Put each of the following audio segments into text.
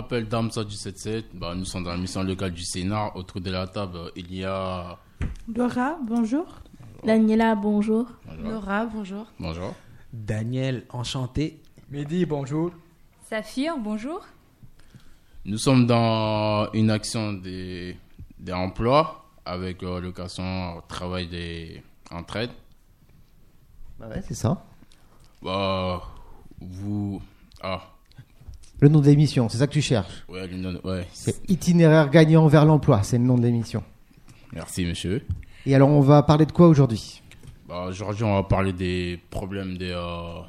m'appelle Damsa du 77. Bah, nous sommes dans la mission locale du Sénat. Autour de la table, il y a. Laura, bonjour. Daniela, bonjour. Bonjour. Laura, bonjour. Bonjour. Daniel, enchanté. Mehdi, bonjour. Saphir, bonjour. Nous sommes dans une action des, des emplois avec euh, location au travail des entraides. Bah ouais, c'est ça. Bah, vous. Ah, Le nom de l'émission, c'est ça que tu cherches. ouais, le nom- ouais. C'est Itinéraire gagnant vers l'emploi, c'est le nom de l'émission. Merci, monsieur. Et alors, on va parler de quoi aujourd'hui? Bah, aujourd'hui, on va parler des problèmes des. euh,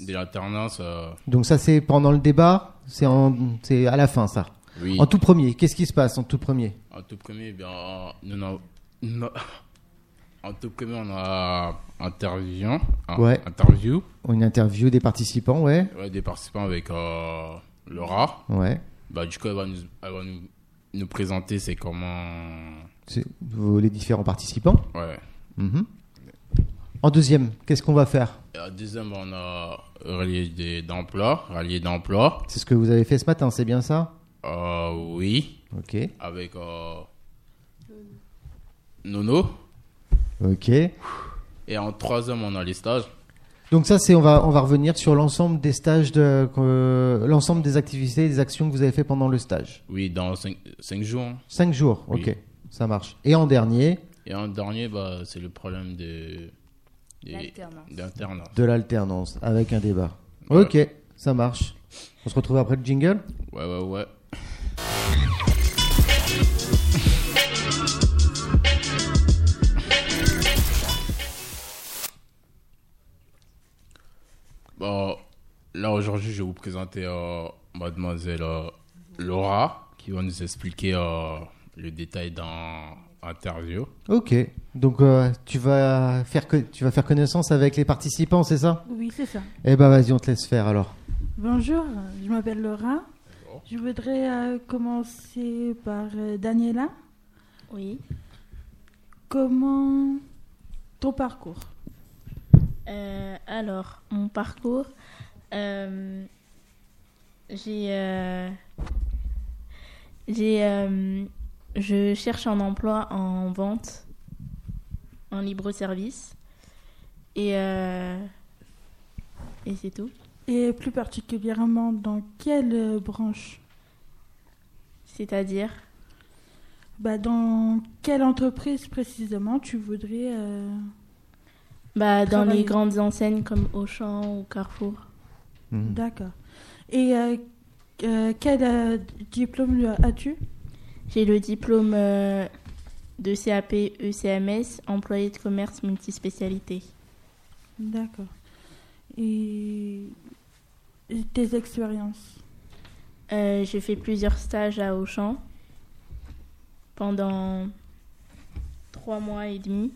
de l'alternance. euh, Donc ça, c'est pendant le débat, c'est en- c'est à la fin, ça. oui. En tout premier, qu'est-ce qui se passe en tout premier? En tout premier, bien, nous, avons- nous- en tout premier, on a interview, un- Ouais. interview Une interview des participants, ouais. ouais, des participants avec euh, Laura. Ouais. Bah, du coup, elle va nous, elle va nous, nous présenter c'est comment. Les différents participants. Ouais. Mhm. En deuxième, qu'est-ce qu'on va faire? À deuxième, on a des- d'emploi, rallié d'emploi. C'est ce que vous avez fait ce matin, c'est bien ça? Euh, oui, Ok. avec euh, Nono. Ok. Et en troisième, on a les stages. Donc ça, c'est on va on va revenir sur l'ensemble des stages de euh, l'ensemble des activités, et des actions que vous avez fait pendant le stage. Oui, dans cinq, cinq jours. Cinq jours. Oui. Ok. Ça marche. Et en dernier, Et en dernier, bah, c'est le problème de, d'alternance. de l'alternance avec un débat. Ouais. Ok, ça marche. On se retrouve après le jingle? Ouais, ouais, ouais. Bon, là aujourd'hui, je vais vous présenter euh, mademoiselle euh, Laura qui va nous expliquer euh, le détail dans l'interview. Ok. Donc euh, tu vas faire que tu vas faire connaissance avec les participants, c'est ça? Oui, c'est ça. Eh ben vas-y, on te laisse faire alors. Bonjour, je m'appelle Laura. Je voudrais euh, commencer par euh, Daniela. Oui. Comment ton parcours? Euh, alors, mon parcours, euh, j'ai, euh, j'ai, je cherche un emploi en vente, en libre service, et et c'est tout. Et plus particulièrement dans quelle branche? C'est-à-dire, bah, Dans quelle entreprise précisément tu voudrais bah, dans Travailler. les grandes enseignes comme Auchan ou Carrefour. Mhm. D'accord. Et euh, euh, quel euh, diplôme as-tu? J'ai le diplôme euh, de CAP ECMS, employé de commerce multispécialité. D'accord. Et et tes expériences? Euh, j'ai fait plusieurs stages à Auchan pendant trois mois et demi.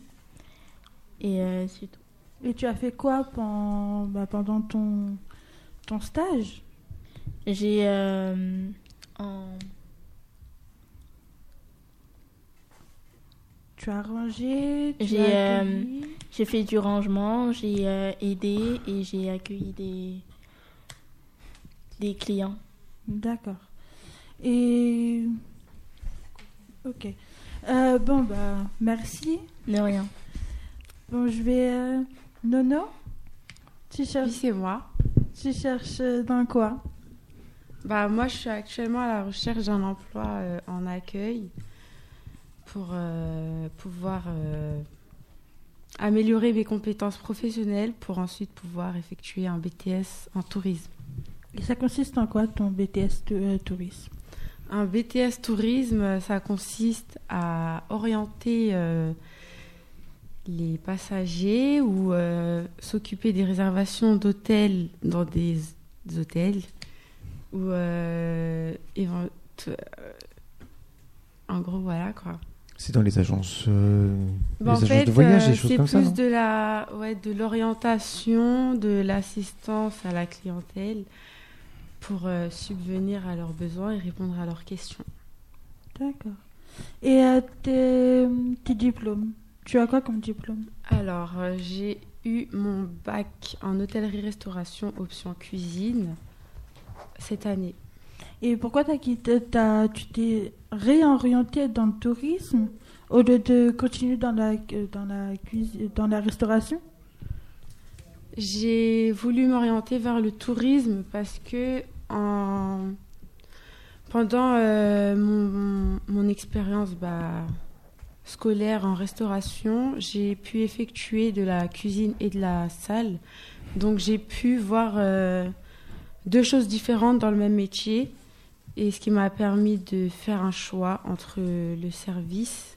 Et euh, c'est tout. Et tu as fait quoi pen- bah, pendant ton, ton stage? J'ai euh, en- Tu as rangé J'ai, euh, fait du rangement, j'ai euh, aidé et j'ai accueilli des, des clients. D'accord. Et... Ok. Bon, bah, merci. De rien. Bon, je vais... euh, Nono tu Oui, cherches, c'est moi. tu cherches euh, dans quoi? Bah, moi, je suis actuellement à la recherche d'un emploi euh, en accueil pour euh, pouvoir améliorer mes compétences professionnelles pour ensuite pouvoir effectuer un BTS en tourisme. Et ça consiste en quoi ton BTS euh, tourisme? Un BTS tourisme, ça consiste à orienter euh, les passagers ou euh, s'occuper des réservations d'hôtels dans des, des hôtels ou euh, euh, en gros voilà quoi. C'est dans les agences, euh, Bah, les en agences fait, de voyage, euh, des choses c'est comme plus ça. non de la ouais de l'orientation, de l'assistance à la clientèle pour euh, subvenir à leurs besoins et répondre à leurs questions. D'accord. Et tes, tes diplômes? Tu as quoi comme diplôme? Alors, euh, j'ai eu mon bac en hôtellerie-restauration option cuisine cette année. Et pourquoi t'as quitté, t'as- tu t'es réorienté dans le tourisme au lieu de continuer dans la, dans la, cuisine, dans la restauration? J'ai voulu m'orienter vers le tourisme parce que en... pendant euh, mon, mon expérience bah, scolaire en restauration, j'ai pu effectuer de la cuisine et de la salle. Donc j'ai pu voir euh, deux choses différentes dans le même métier et ce qui m'a permis de faire un choix entre le service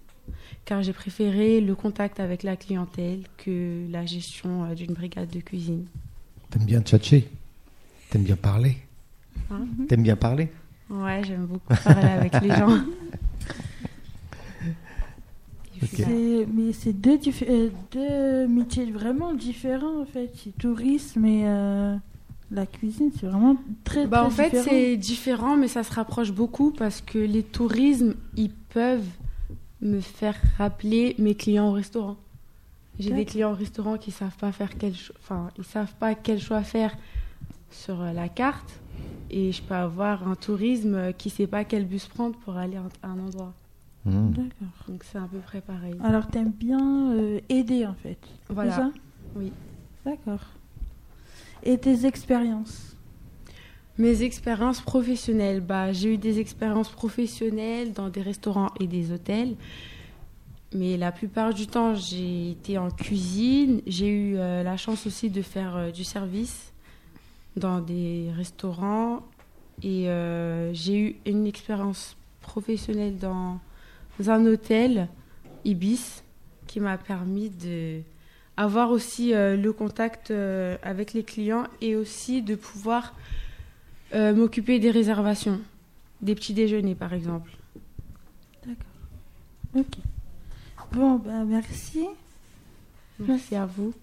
car j'ai préféré le contact avec la clientèle que la gestion euh, d'une brigade de cuisine. T'aimes bien tchatcher? T'aimes bien parler? Hein? T'aimes bien parler? Ouais, j'aime beaucoup parler avec les gens. C'est- Mais c'est deux, euh, deux métiers vraiment différents en fait. C'est tourisme et euh, la cuisine, c'est vraiment très, Bah, très en fait, différent. c'est différent, mais ça se rapproche beaucoup parce que les tourismes, ils peuvent me faire rappeler mes clients au restaurant. J'ai des clients au restaurant qui savent pas faire quel cho- enfin, ils savent pas quel choix faire sur euh, la carte et je peux avoir un tourisme qui sait pas quel bus prendre pour aller à un endroit. Hmm. D'accord. Donc c'est à peu près pareil. Alors t'aimes bien euh, aider en fait. C'est Voilà. ça? Oui. D'accord. Et tes expériences? Mes expériences professionnelles, bah, j'ai eu des expériences professionnelles dans des restaurants et des hôtels. Mais la plupart du temps, j'ai été en cuisine. J'ai eu euh, la chance aussi de faire euh, du service dans des restaurants. Et euh, j'ai eu une expérience professionnelle dans un hôtel, Ibis, qui m'a permis de avoir aussi euh, le contact euh, avec les clients et aussi de pouvoir euh, m'occuper des réservations, des petits déjeuners par exemple. Ok. Bon, ben merci. Merci à vous.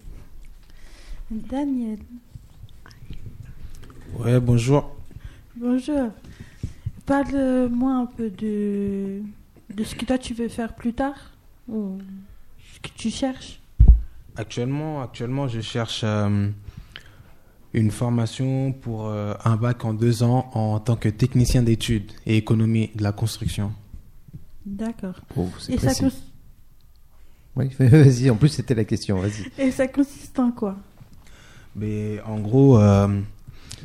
Daniel, Ouais, bonjour. bonjour. Parle-moi un peu de, de ce que toi tu veux faire plus tard ou ce que tu cherches. Actuellement, actuellement, je cherche euh, une formation pour euh, un bac en deux ans en tant que technicien d'études et économie de la construction. D'accord. Oh, c'est Et, ça cons- Oui, vas-y, en plus c'était la question, vas-y. et ça consiste en quoi? Mais en gros, euh,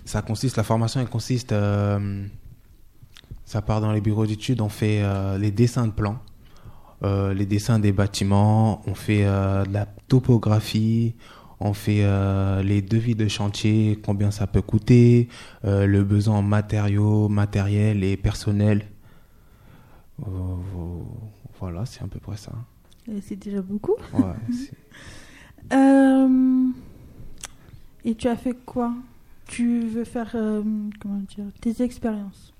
ça consiste, la formation, elle consiste, euh, ça part dans les bureaux d'études, on fait euh, les dessins de plans, euh, les dessins des bâtiments, on fait euh, de la topographie, on fait les devis de chantier, combien ça peut coûter, le besoin en matériaux, matériel et personnel. Voilà, c'est à peu près ça. C'est déjà beaucoup. Ouais, et tu as fait quoi? Tu veux faire comment dire? Tes expériences?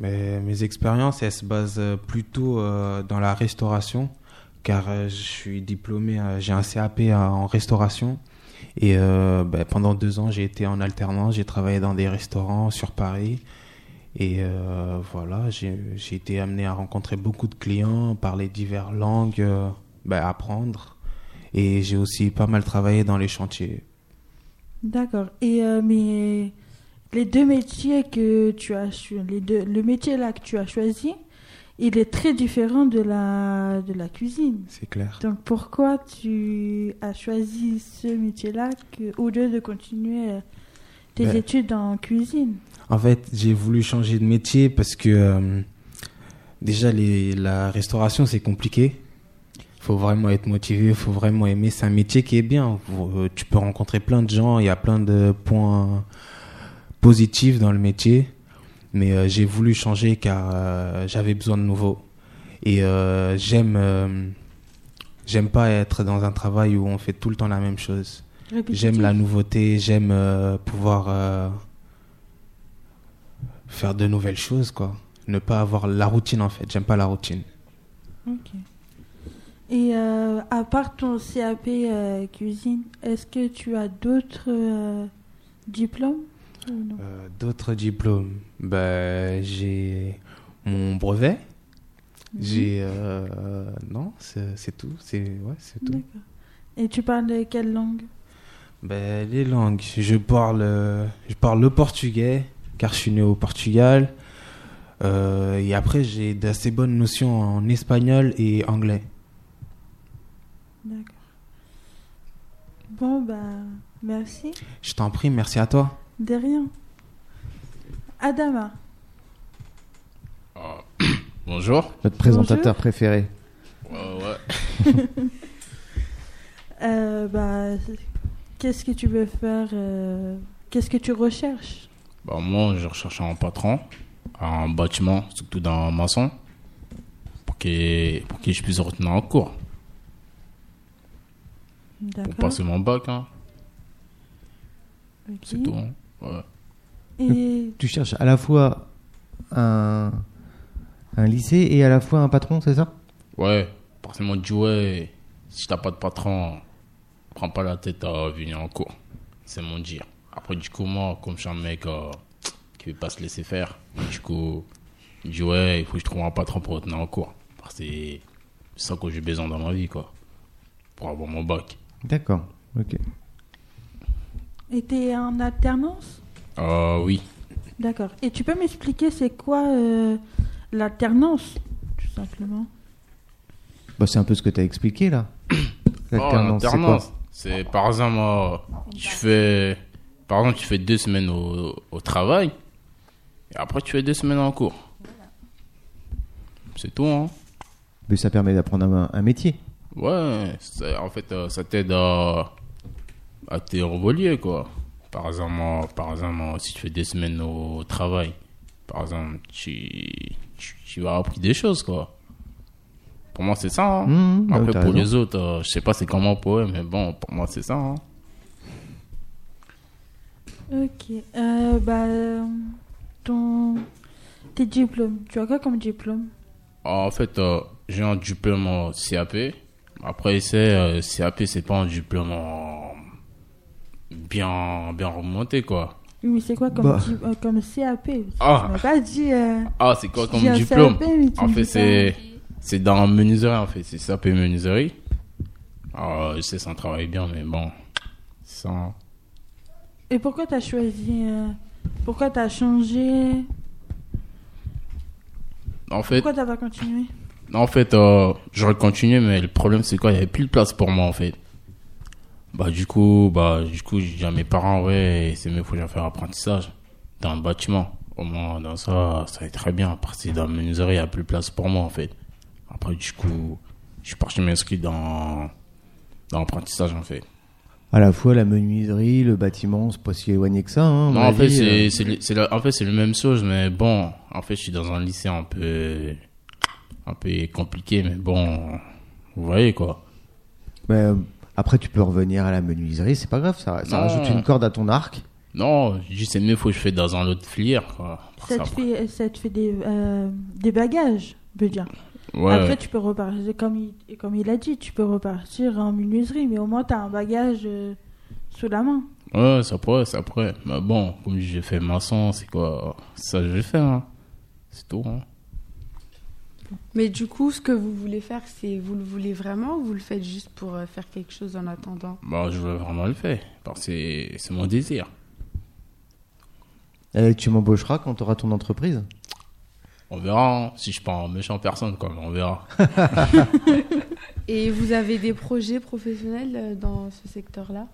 Mes expériences, elles se basent euh, plutôt euh, dans la restauration, car euh, je suis diplômé, j'ai un CAP en restauration. Et ben, pendant deux ans, j'ai été en alternance, j'ai travaillé dans des restaurants sur Paris. Et voilà, j'ai été amené à rencontrer beaucoup de clients, parler diverses langues, ben, apprendre. Et j'ai aussi pas mal travaillé dans les chantiers. D'accord. Et mais les deux métiers que tu as les deux le métier là que tu as choisi, il est très différent de la de la cuisine. C'est clair. Donc pourquoi tu as choisi ce métier-là au lieu de continuer euh, tes Ben, études en cuisine? En fait, j'ai voulu changer de métier parce que euh, déjà les, la restauration c'est compliqué. Il faut vraiment être motivé, il faut vraiment aimer. C'est un métier qui est bien. Euh, Tu peux rencontrer plein de gens, il y a plein de points positifs dans le métier. Mais euh, j'ai voulu changer car euh, j'avais besoin de nouveau. Et euh, j'aime j'aime pas être dans un travail où on fait tout le temps la même chose. J'aime la nouveauté, j'aime euh, pouvoir euh, faire de nouvelles choses, quoi. Ne pas avoir la routine, en fait. J'aime pas la routine. Ok. Et euh, à part ton CAP cuisine, est-ce que tu as d'autres diplômes? Non Euh, D'autres diplômes ben, J'ai mon brevet. Mhm. J'ai... euh, non, c'est tout. C'est ouais, c'est tout. Et tu parles de quelle langue? Ben, les langues. Je parle, je parle le portugais, car je suis né au Portugal. Euh, et après, j'ai d'assez bonnes notions en espagnol et anglais. D'accord. Bon, bah, merci. Je t'en prie, merci à toi. De rien. Adama. Bonjour. Notre présentateur préféré. Ouais, ouais. Euh, bah, qu'est-ce que tu veux faire euh, Qu'est-ce que tu recherches? Bah, moi, je recherche un patron, un bâtiment, surtout dans un maçon, pour que, pour que je puisse retenir en cours, pour passer mon bac, hein. C'est tout. hein. Ouais. Et Tu cherches à la fois un, un lycée et à la fois un patron, c'est ça? Ouais, parce que moi, je dis, ouais, si t'as pas de patron, prends pas la tête à venir en cours. C'est mon dire. Après, du coup, moi, comme je suis un mec euh, qui veut pas se laisser faire, du coup, je dis, ouais, il faut que je trouve un patron pour retenir en cours. Parce que c'est ça que j'ai besoin dans ma vie, quoi. Pour avoir mon bac. D'accord. Ok. T'es en alternance Euh, oui. D'accord. Et tu peux m'expliquer c'est quoi euh, l'alternance, tout simplement? Bah, c'est un peu ce que tu as expliqué là. Oh, L'alternance, c'est quoi? L'alternance, c'est par exemple, euh, tu fais, par exemple, tu fais deux semaines au, au travail, et après tu fais deux semaines en cours. C'est tout, hein. Mais ça permet d'apprendre un, un métier. Ouais, c'est- en fait, euh, ça t'aide à, à t'évoluer, quoi. Par exemple, par exemple, si tu fais des semaines au travail, par exemple, tu, tu, tu vas apprendre des choses, quoi. Pour moi, c'est ça. hein. Mmh, bah, Après, pour raison. les autres, euh, je sais pas c'est comment pour eux, mais bon, pour moi, c'est ça. hein. Ok. Euh, bah, ton... Tes diplômes, tu as quoi comme diplôme? En fait, euh, j'ai un diplôme en CAP. Après, c'est euh, CAP, c'est pas un diplôme en- bien, bien remonté, quoi. Oui, mais c'est quoi comme, Bah. di- euh, comme CAP Ah. Tu pas dit... euh, Ah, c'est quoi comme diplôme? CAP, tu En fait, c'est c'est dans menuiserie, en fait. C'est CAP menuiserie. Alors, je sais, ça travaille bien, mais bon. Et pourquoi t'as choisi... euh, Pourquoi t'as changé? En fait, Pourquoi t'as pas continué? En fait, euh, j'aurais continué, mais le problème c'est quoi? Il y avait plus de place pour moi en fait. Bah du coup, bah du coup, j'ai dit à mes parents ouais, c'est mieux faut que faire apprentissage dans le bâtiment. Au moins dans ça, ça va être très bien. Parce que dans la menuiserie, il y a plus de place pour moi en fait. Après du coup, je suis parti m'inscrire dans dans l'apprentissage en fait. À la fois la menuiserie, le bâtiment, c'est pas si éloigné que ça. Hein, à Non, en fait, c'est, euh. c'est, en fait, c'est le même chose, mais bon, en fait, je suis dans un lycée un peu, un peu compliqué, mais bon, vous voyez quoi. Mais, euh, après, tu peux revenir à la menuiserie, c'est pas grave, ça, ça rajoute une corde à ton arc. Non, je dis c'est mieux, faut que je fais dans un autre filière, quoi. ça te, Ça- fait, ça te fait des, euh, des bagages, je veux dire. Ouais, Après, tu peux repartir, comme il, comme il a dit, tu peux repartir en menuiserie, mais au moins, tu as un bagage euh, sous la main. ouais, ça pourrait, ça pourrait. Mais bon, comme j'ai fait maçon, c'est quoi, ça je vais faire, hein. C'est tout, hein. Mais du coup, ce que vous voulez faire, c'est vous le voulez vraiment ou vous le faites juste pour euh, faire quelque chose en attendant? Bah, je veux vraiment le faire, parce que c'est, mon désir. Et tu m'embaucheras quand tu auras ton entreprise. On verra, hein, si je suis pas un méchant personne, quoi, mais on verra. Et vous avez des projets professionnels euh, dans ce secteur-là?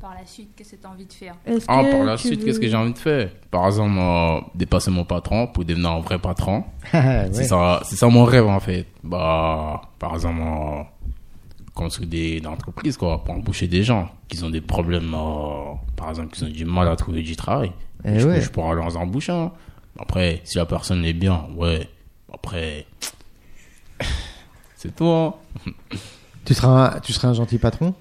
Par la suite, qu'est-ce que tu as envie de faire Est-ce Ah, que par la suite, veux- qu'est-ce que j'ai envie de faire Par exemple, euh, dépasser mon patron pour devenir un vrai patron. Ouais. C'est ça, c'est ça mon rêve en fait. Bah, par exemple, euh, construire des, des entreprises quoi, pour embaucher des gens qui ont des problèmes, euh, par exemple, qui ont du mal à trouver du travail. Eh Et je, ouais. je pourrais leur embaucher. hein. Après, si la personne est bien, ouais. Après, c'est tout. Hein. Tu seras, un, tu seras un gentil patron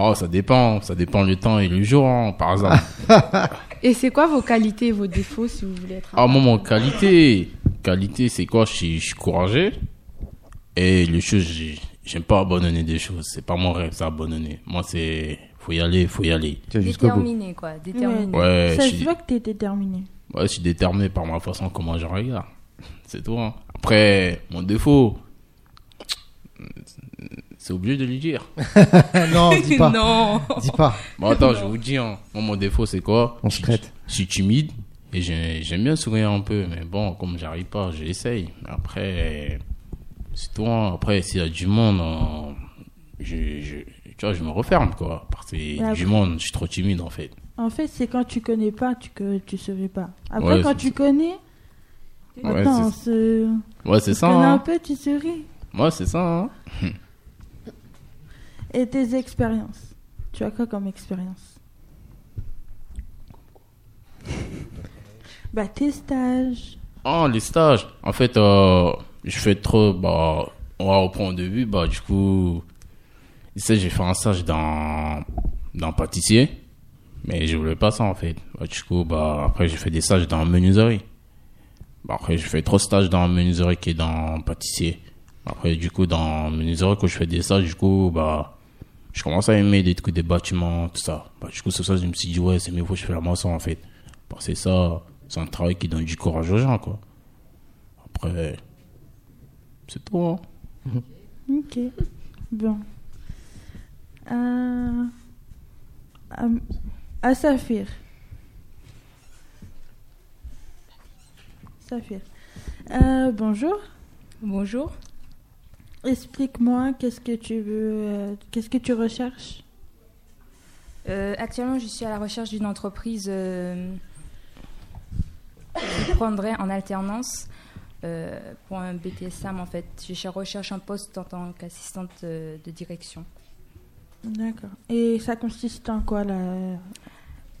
Oh, ça dépend, ça dépend le temps et le jour, hein, par exemple. Et c'est quoi vos qualités et vos défauts si vous voulez être Ah, moi, mon qualité, qualité, c'est quoi? Je suis, je suis courageux. Et les choses, j'ai- j'aime pas abandonner des choses. C'est pas mon rêve, ça, abandonner. Moi, c'est, faut y aller, faut y aller. Déterminé, quoi. Déterminé. Ouais, Ça je se suis, voit que tu es déterminé. ouais, je suis déterminé par ma façon comment je regarde. C'est tout, hein. Après, mon défaut, C'est obligé de lui dire. non, dis pas. non. Dis pas. Bon, attends, je vous dis, hein. Moi, mon défaut, c'est quoi? On se traite. Je suis timide et j'ai- j'aime bien sourire un peu. Mais bon, comme j'arrive pas, j'essaye. Après, c'est tout. hein. Après, s'il y a du monde, hein, je, je, tu vois, je me referme, quoi. Parce que après- du monde, je suis trop timide, en fait. En fait, c'est quand tu connais pas, tu que tu saurais pas. Après, Ouais, quand tu connais, Ouais, attends, c'est- c'est- Ouais, ça. connais un Hein. peu, tu souris. Ouais, c'est ça. Hein. Et tes expériences Tu as quoi comme expérience? Bah, tes stages. Oh, les stages. En fait, euh, je fais trop. Bah, on va reprendre au début. Bah, du coup, tu sais, j'ai fait un stage dans, dans pâtissier. Mais je voulais pas ça, en fait. Bah, du coup, bah, après, j'ai fait des stages dans menuiserie. Bah, après, j'ai fait trop stages dans menuiserie qui est dans pâtissier. Après, du coup, dans menuiserie, quand je fais des stages, du coup, bah, je commence à aimer des trucs, des bâtiments, tout ça. Bah, du coup, c'est ça, je me suis dit, ouais, c'est mieux que je fais la maçon, en fait. Parce que ça, c'est un travail qui donne du courage aux gens, quoi. Après, c'est tout, hein. Ok. Bon. Euh... À, à Saphir. Saphir. Euh, bonjour. Bonjour. Explique-moi qu'est-ce que tu veux, euh, qu'est-ce que tu recherches? Euh, actuellement, je suis à la recherche d'une entreprise euh, qui prendrait en alternance euh, pour un BTSAM en fait. Je recherche un poste en tant qu'assistante de direction. D'accord. Et ça consiste en quoi là?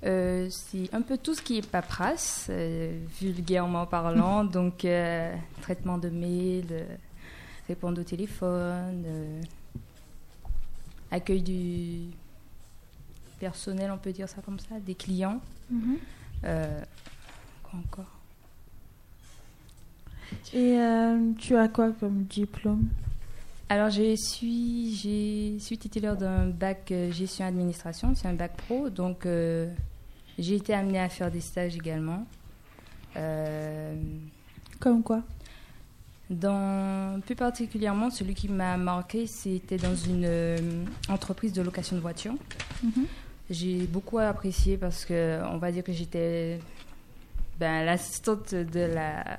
Euh, c'est un peu tout ce qui est paperasse, euh, vulgairement parlant, donc euh, traitement de mail, répondre au téléphone, euh, accueil du personnel, on peut dire ça comme ça, des clients. Euh, quoi encore? Et euh, tu as quoi comme diplôme? Alors, je suis, j'ai suis titulaire d'un bac gestion administration, c'est un bac pro, donc euh, j'ai été amenée à faire des stages également. Euh, Comme quoi? Dans, plus particulièrement, celui qui m'a marqué, c'était dans une euh, entreprise de location de voitures. Mhm. J'ai beaucoup apprécié parce que on va dire que j'étais ben, l'assistante de la,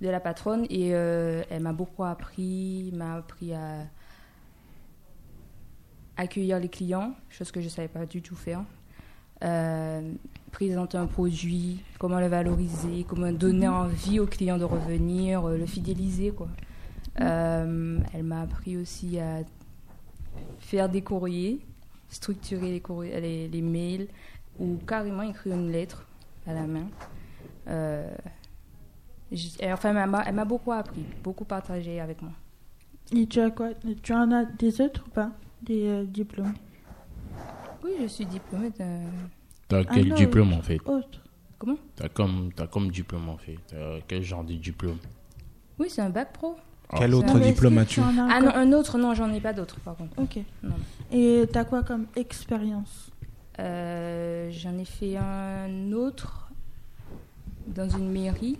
de la patronne et euh, elle m'a beaucoup appris, m'a appris à accueillir les clients, chose que je ne savais pas du tout faire. Euh, présenter un produit, comment le valoriser, comment donner envie aux clients de revenir, euh, le fidéliser. Quoi. Euh, elle m'a appris aussi à faire des courriers, structurer les, courriers, les, les mails ou carrément écrire une lettre à la main. Euh, et enfin, elle m'a- elle m'a beaucoup appris, beaucoup partagé avec moi. Et tu as quoi Tu en as des autres ou pas Des euh, diplômes? Oui, je suis diplômée d'un. T'as Ah quel non, diplôme, en fait Autre. Comment? T'as comme, t'as comme diplôme, en fait. T'as quel genre de diplôme? Oui, c'est un bac pro. Quel Ah, autre mais est-ce diplôme as-tu as Ah non, un autre, non, j'en ai pas d'autre par contre. Ok. Non. Et t'as quoi comme expérience? Euh, J'en ai fait un autre dans une mairie,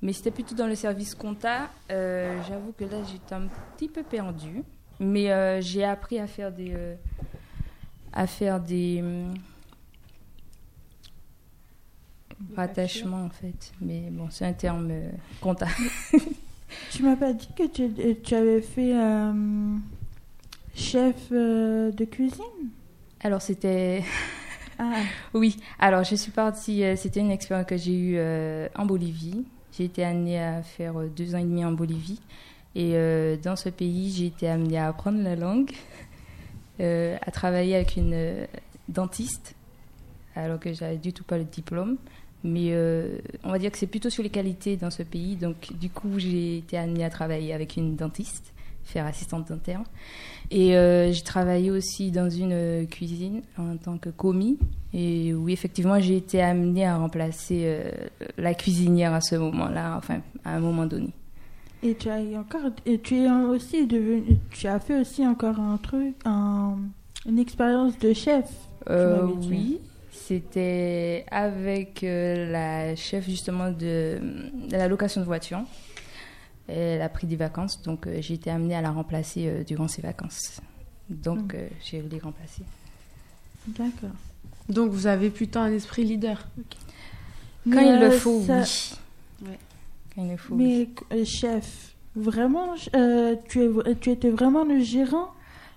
mais c'était plutôt dans le service compta. Euh, J'avoue que là, j'étais un petit peu perdue, mais euh, j'ai appris à faire des. euh, à faire des. Rattachements en fait. Mais bon, c'est un terme euh, compta. Tu m'as pas dit que tu, euh, tu avais fait euh, chef euh, de cuisine? Alors, c'était. Ah, Oui, alors je suis partie, c'était une expérience que j'ai eue en Bolivie. J'ai été amenée à faire deux ans et demi en Bolivie. Et dans ce pays, j'ai été amenée à apprendre la langue, à travailler avec une dentiste, alors que j'avais du tout pas le diplôme. Mais euh, on va dire que c'est plutôt sur les qualités dans ce pays. Donc, du coup, j'ai été amenée à travailler avec une dentiste, faire assistante dentaire. Et euh, j'ai travaillé aussi dans une euh, cuisine en tant que commis. Et oui, effectivement, j'ai été amenée à remplacer euh, la cuisinière à ce moment-là, enfin, à un moment donné. et tu as encore, et tu es aussi devenu, tu as fait aussi encore un truc, un- une expérience de chef. Euh, dit. oui, c'était avec euh, la chef justement de, de la location de voiture. Elle a pris des vacances, donc euh, j'ai été amenée à la remplacer euh, durant ses vacances. Donc, Mm. euh, j'ai voulu remplacer. D'accord. Donc vous avez plutôt un esprit leader. Quand il le faut, ça- oui. Ouais. Quand il le faut. Mais chef, vraiment, euh, tu, es, tu étais vraiment le gérant?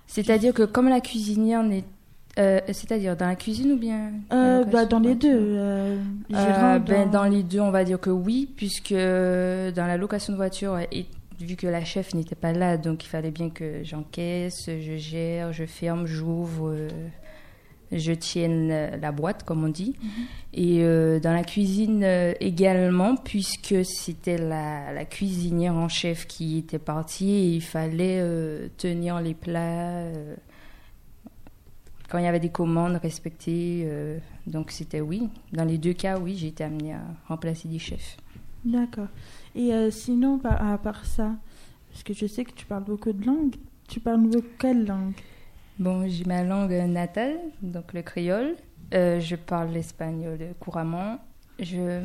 C'est-à-dire que comme la cuisinière. Euh, c'est-à-dire dans la cuisine ou bien à Euh, bah, Dans les deux. euh, Euh, gérant ben, dans- dans les deux, on va dire que oui, puisque dans la location de voiture, et vu que la chef n'était pas là, donc il fallait bien que j'encaisse, je gère, je ferme, j'ouvre, je tienne la boîte, comme on dit. Et euh, dans la cuisine également, puisque c'était la, la cuisinière en chef qui était partie, et il fallait tenir les plats. Quand il y avait des commandes respectées, euh, donc c'était oui. Dans les deux cas, oui, j'ai été amenée à remplacer des chefs. D'accord. Et euh, sinon, par- à part ça, parce que je sais que tu parles beaucoup de langues, tu parles de quelle langue? Bon, j'ai ma langue natale, donc le créole. Euh, je parle l'espagnol couramment. Je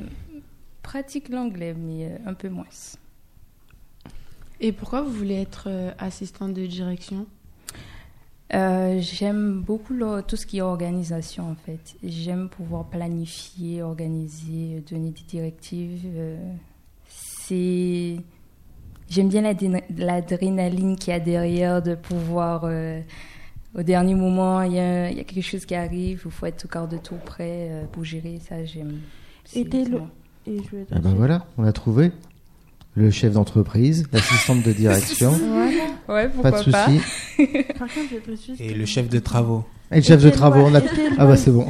pratique l'anglais, mais un peu moins. Et pourquoi vous voulez être assistante de direction? Euh, j'aime beaucoup le- tout ce qui est organisation en fait. J'aime pouvoir planifier, organiser, donner des directives. euh, c'est j'aime bien l'adrénaline qu'il y a derrière de pouvoir euh, au dernier moment il y, a, il y a quelque chose qui arrive, il faut être au quart de tour prêt euh, pour gérer ça. J'aime. Et moi. Et je vais Ah ben voilà, on l'a trouvé. Le chef d'entreprise, l'assistante de direction, Ouais, pas pourquoi de pas. souci. Par contre, je te juste. Et le chef de travaux. Et le chef de tes travaux, on a... loi- et tes Ah bah c'est bon.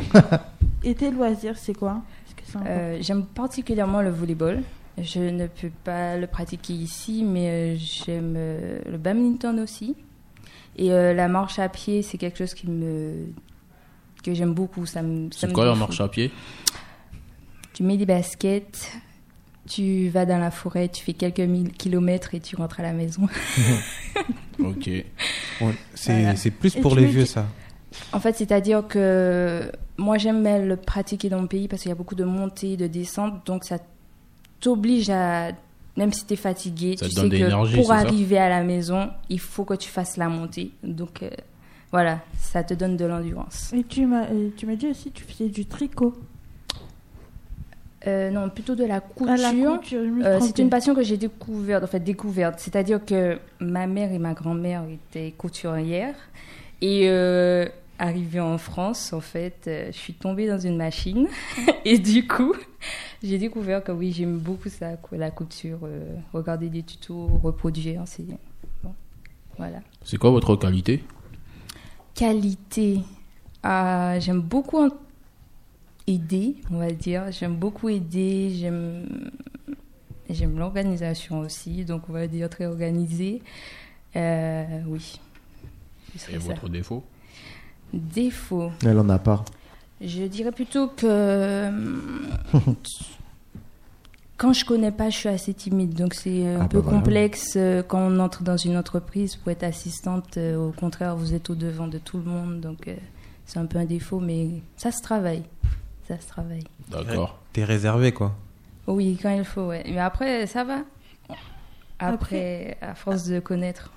Et tes loisirs, c'est quoi? Est-ce que c'est important? Euh, j'aime particulièrement le volleyball. Je ne peux pas le pratiquer ici, mais euh, j'aime euh, le badminton aussi. Et euh, la marche à pied, c'est quelque chose qui me que j'aime beaucoup. Ça me, ça C'est me quoi la défoule. marche à pied? Tu mets des baskets, tu vas dans la forêt, tu fais quelques mille kilomètres et tu rentres à la maison. Ok. Ouais, c'est Voilà. plus pour les vieux, ça. En fait, c'est-à-dire que moi, j'aime le pratiquer dans mon pays parce qu'il y a beaucoup de montées, de descentes. Donc, ça t'oblige à, même si tu es fatigué, Ça tu te donne sais de que l'énergie, pour arriver à la maison, il faut que tu fasses la montée. Donc, euh, voilà, ça te donne de l'endurance. Et tu m'as, et tu m'as dit aussi que tu faisais du tricot. Euh, non, plutôt de la couture. La couture, Euh, c'est une passion que j'ai découverte, en fait, découverte. C'est-à-dire que ma mère et ma grand-mère étaient couturières. Et euh, arrivée en France, en fait, euh, je suis tombée dans une machine. et du coup, j'ai découvert que oui, j'aime beaucoup ça, la couture. euh, regarder des tutos, reproduire. C'est... Bon, voilà. C'est quoi votre qualité? Qualité. Ah, j'aime beaucoup en- aider, on va dire. J'aime beaucoup aider. J'aime, j'aime l'organisation aussi. Donc, on va dire très organisé. Euh, oui. Et ça. votre défaut? Défaut. Elle en a pas. Je dirais plutôt que quand je connais pas, je suis assez timide, donc c'est un Ah peu bah complexe euh, quand on entre dans une entreprise pour être assistante. euh, Au contraire, vous êtes au devant de tout le monde, donc c'est un peu un défaut, mais ça se travaille, ça se travaille. D'accord. T'es réservé, quoi. Oui, quand il faut, ouais. Mais après, ça va. Après, à force de connaître.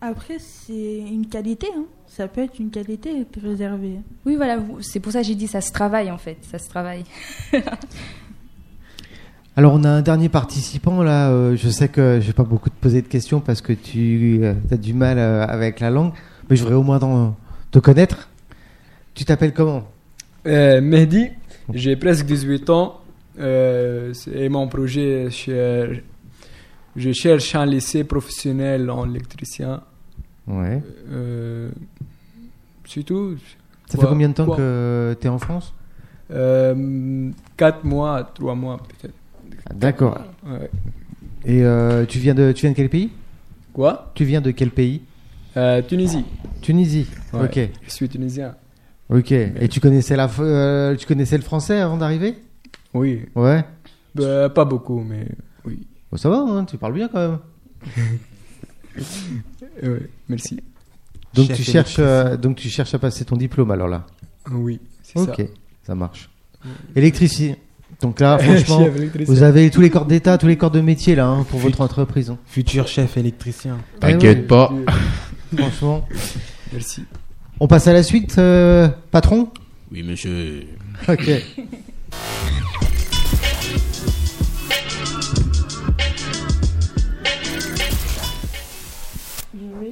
Après, c'est une qualité. Hein. Ça peut être une qualité d'être réservé. Oui, voilà, c'est pour ça que j'ai dit ça se travaille en fait, ça se travaille. Alors on a un dernier participant là. euh, je sais que je vais pas beaucoup te poser de questions parce que tu as du mal euh, avec la langue, mais je voudrais au moins te connaître. Tu t'appelles comment? Euh, Mehdi, j'ai presque 18 ans. Euh, et mon projet, je, je cherche un lycée professionnel en électricien. Ouais. Euh, c'est tout. Ça Quoi- fait combien de temps quoi? que tu es en France? Euh, 4 mois, 3 mois peut-être. D'accord. Ouais. Et euh, tu viens de tu viens de quel pays? Quoi? Tu viens de quel pays? Euh, Tunisie. Tunisie. Ouais. Ok. Je suis tunisien. Ok. Et tu connaissais la euh, tu connaissais le français avant d'arriver? Oui. Ouais. Bah, pas beaucoup, mais oui. Bon, ça va, hein, tu parles bien quand même. Ouais, merci. Donc Chef tu cherches euh, donc tu cherches à passer ton diplôme alors là. Oui, c'est Ok. ça. Ça. marche. Électricien. Donc là franchement. Vous avez tous les corps d'état, tous les corps de métier là hein, pour votre entreprise. hein. Futur chef électricien. Ah T'inquiète ouais. pas. Franchement. Merci. On passe à la suite, euh, patron Oui, monsieur. Ok.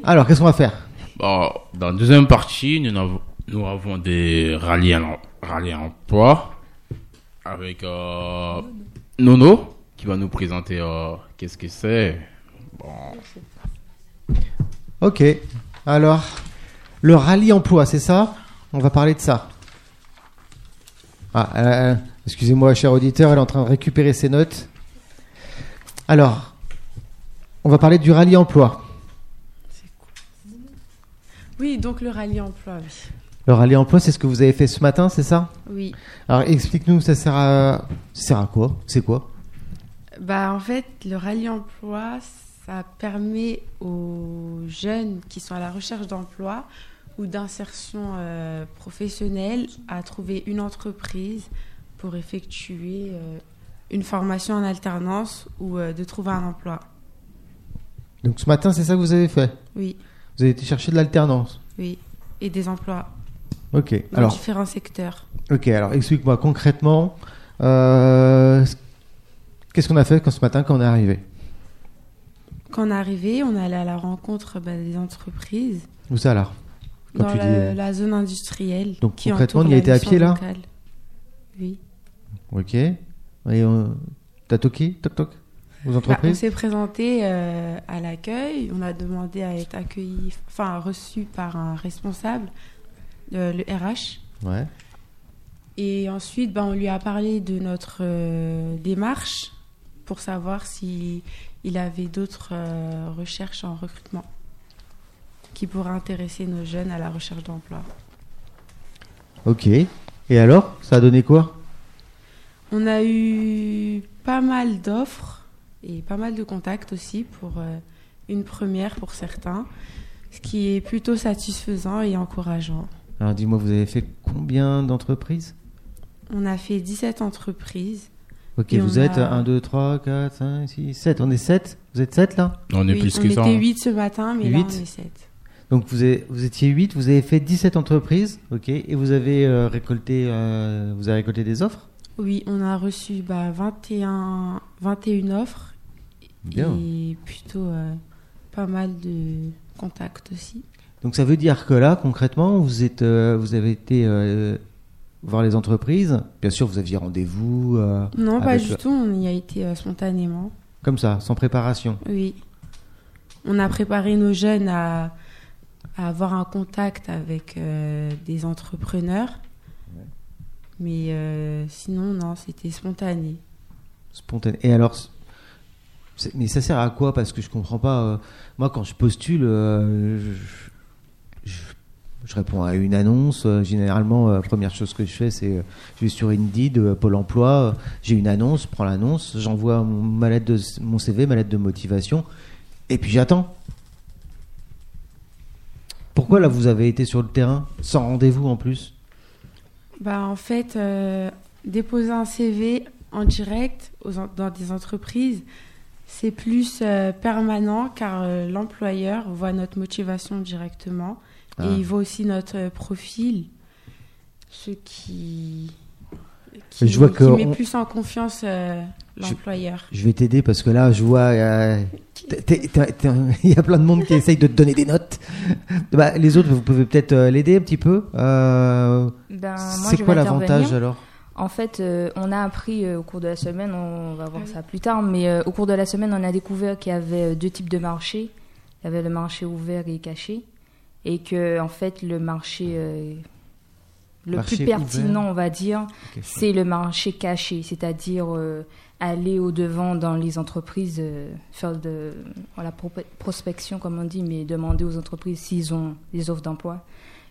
Alors, qu'est-ce qu'on va faire? Bon, dans la deuxième partie, nous avons, nous avons des rallyes à l'emploi avec euh, Nono qui va nous présenter euh, qu'est-ce que c'est. Bon, Ok. Alors, le rallye emploi, c'est ça? On va parler de ça. Ah, euh, excusez-moi, cher auditeur, elle est en train de récupérer ses notes. Alors, on va parler du rallye emploi. Oui, donc le rallye emploi, oui. Le rallye emploi, c'est ce que vous avez fait ce matin, c'est ça? Oui. Alors, explique-nous, ça sert à, ça sert à quoi? C'est quoi? Bah, en fait, le rallye emploi, ça permet aux jeunes qui sont à la recherche d'emploi ou d'insertion euh, professionnelle à trouver une entreprise pour effectuer euh, une formation en alternance ou euh, de trouver un emploi. Donc, ce matin, c'est ça que vous avez fait? Oui, Vous avez été chercher de l'alternance? Oui. Et des emplois Ok. dans Alors, différents secteurs. ok. Alors, explique-moi concrètement. Qu'est-ce qu'on a fait quand ce matin quand on est arrivé? Quand on est arrivé, on est allé à la rencontre bah, des entreprises Où ça là? Quand dans tu la, dis, euh, la zone industrielle. Donc, qui concrètement, on y a été à pied, là locale. Oui. Ok. Et euh, t'as toqué Toc toc Aux Bah, on entreprises? s'est présenté euh, à l'accueil, on a demandé à être accueilli, enfin reçu par un responsable, euh, le RH. Ouais. Et ensuite, bah, on lui a parlé de notre démarche pour savoir si il avait d'autres euh, recherches en recrutement qui pourraient intéresser nos jeunes à la recherche d'emploi. Ok. Et alors Ça a donné quoi? On a eu pas mal d'offres et pas mal de contacts aussi pour euh, une première pour certains, ce qui est plutôt satisfaisant et encourageant. Alors dis-moi, vous avez fait combien d'entreprises? On a fait 17 entreprises. Ok, Et vous on êtes a- 1, 2, 3, 4, 5, 6, 7. On est 7 Vous êtes 7 là? On est Oui, plus on que ça. était hein. 8 ce matin, mais là Huit? on est 7. Donc vous, avez- vous étiez 8, vous avez fait 17 entreprises, ok, et vous avez euh, récolté, euh, vous avez récolté des offres? Oui, on a reçu bah, 21, 21 offres Bien. et plutôt euh, pas mal de contacts aussi. Donc ça veut dire que là, concrètement, vous êtes, euh, vous avez été euh, voir les entreprises. Bien sûr, vous aviez rendez-vous euh, Non, pas du tout, on y a été euh, spontanément. comme ça, sans préparation. Oui. On a préparé nos jeunes à, à avoir un contact avec euh, des entrepreneurs. Mais sinon, non, c'était spontané. Spontané. Et alors, mais ça sert à quoi? Parce que je comprends pas. moi, quand je postule, je- je réponds à une annonce. euh, généralement, euh, la première chose que je fais, c'est euh, je vais sur Indeed, Pôle Emploi. J'ai une annonce, je prends l'annonce, j'envoie mon, CV, ma lettre de motivation, et puis j'attends. Pourquoi là, vous avez été sur le terrain sans rendez-vous en plus? Bah, en fait, déposer un CV en direct dans des entreprises, c'est plus permanent car l'employeur voit notre motivation directement Ah. et il voit aussi notre euh, profil, ce qui, qui, Je vois qui que met on- plus en confiance euh, l'employeur. Je vais t'aider parce que là, je vois. euh, Il y a plein de monde qui essaye de te donner des notes. Bah, les autres, vous pouvez peut-être euh, l'aider un petit peu. Euh, Ben, c'est quoi l'avantage alors? En fait, euh, on a appris euh, au cours de la semaine, on va voir ça plus tard, mais euh, au cours de la semaine, on a découvert qu'il y avait deux types de marchés. Il y avait le marché ouvert et caché. Et que, en fait, le marché euh, le Marché plus pertinent, ouvert. on va dire, c'est le marché caché, c'est-à-dire euh, aller au-devant dans les entreprises, euh, faire de voilà, pro- prospection, comme on dit, mais demander aux entreprises s'ils ont des offres d'emploi.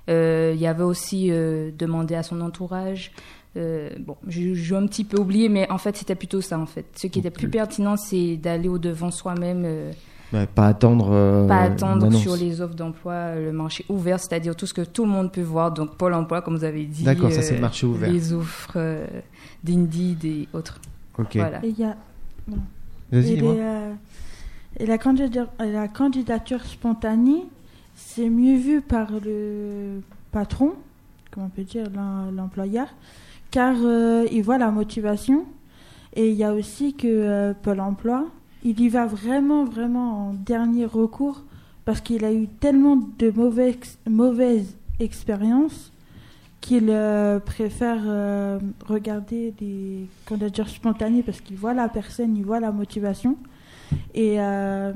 Il y avait aussi demander à son entourage. Bon, je j'ai un petit peu oublié, mais en fait, c'était plutôt ça, en fait. Ce qui était plus pertinent, c'est d'aller au-devant soi-même, Pas attendre. euh, pas attendre sur les offres d'emploi, euh, le marché ouvert, c'est-à-dire tout ce que tout le monde peut voir. Donc, Pôle emploi, comme vous avez dit. D'accord, ça, c'est le euh, marché ouvert. Les offres euh, d'Indeed et autres. Ok. Voilà. Et il y a Vas-y, Et, dis-moi. les, euh, et la, candidature, et la candidature spontanée, c'est mieux vu par le patron, comment on peut dire, l'em- l'employeur, car euh, il voit la motivation. Et il y a aussi que euh, Pôle emploi, il y va vraiment, vraiment en dernier recours parce qu'il a eu tellement de mauvais, mauvaises expériences qu'il euh, préfère euh, regarder des candidatures spontanées parce qu'il voit la personne, il voit la motivation. Et euh,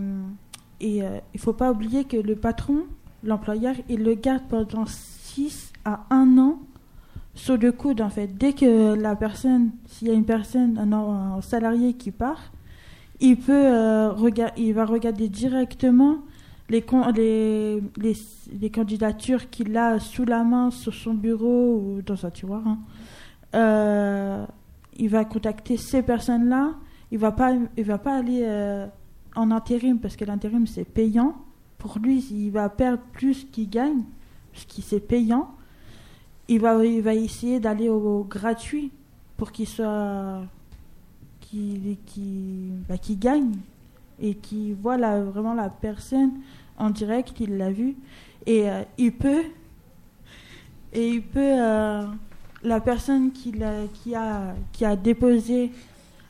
il faut pas oublier que le patron, l'employeur, il le garde pendant 6 à 1 an sur le coude en fait. Dès que la personne, s'il y a une personne, un salarié qui part, il peut euh, il va regarder directement les, candidatures qu'il a sous la main sur son bureau ou dans un tiroir. hein. Euh, il va contacter ces personnes-là. Il va pas, il va pas aller euh, en intérim parce que l'intérim c'est payant. Pour lui, il va perdre plus qu'il gagne, parce qu'il c'est payant. Il va, il va essayer d'aller au gratuit pour qu'il soit, qu'il, qu'il, bah, qu'il gagne et qu'il voit la- vraiment la personne en direct, il l'a vu et euh, il peut, et il peut, euh, la personne qui, l'a- qui a, qui a déposé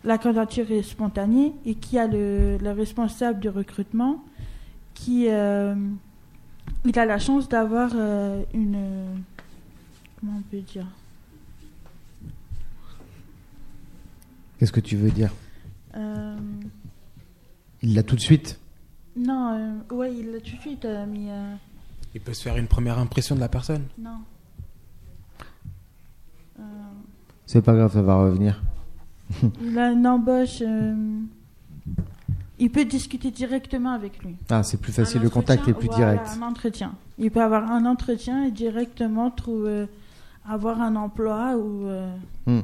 la candidature spontanée et qui a le, le responsable du recrutement qui euh, il a la chance d'avoir une comment on peut dire Qu'est-ce que tu veux dire Euh, Il l'a tout de suite. non euh, ouais il l'a tout de suite euh, mais euh, Il peut se faire une première impression de la personne. non Euh, C'est pas grave, ça va revenir. il a une embauche euh, il peut discuter directement avec lui Ah, c'est plus facile, le contact est plus voilà, direct. Un entretien. Il peut avoir un entretien et directement trouver, avoir un emploi ou euh, Hmm.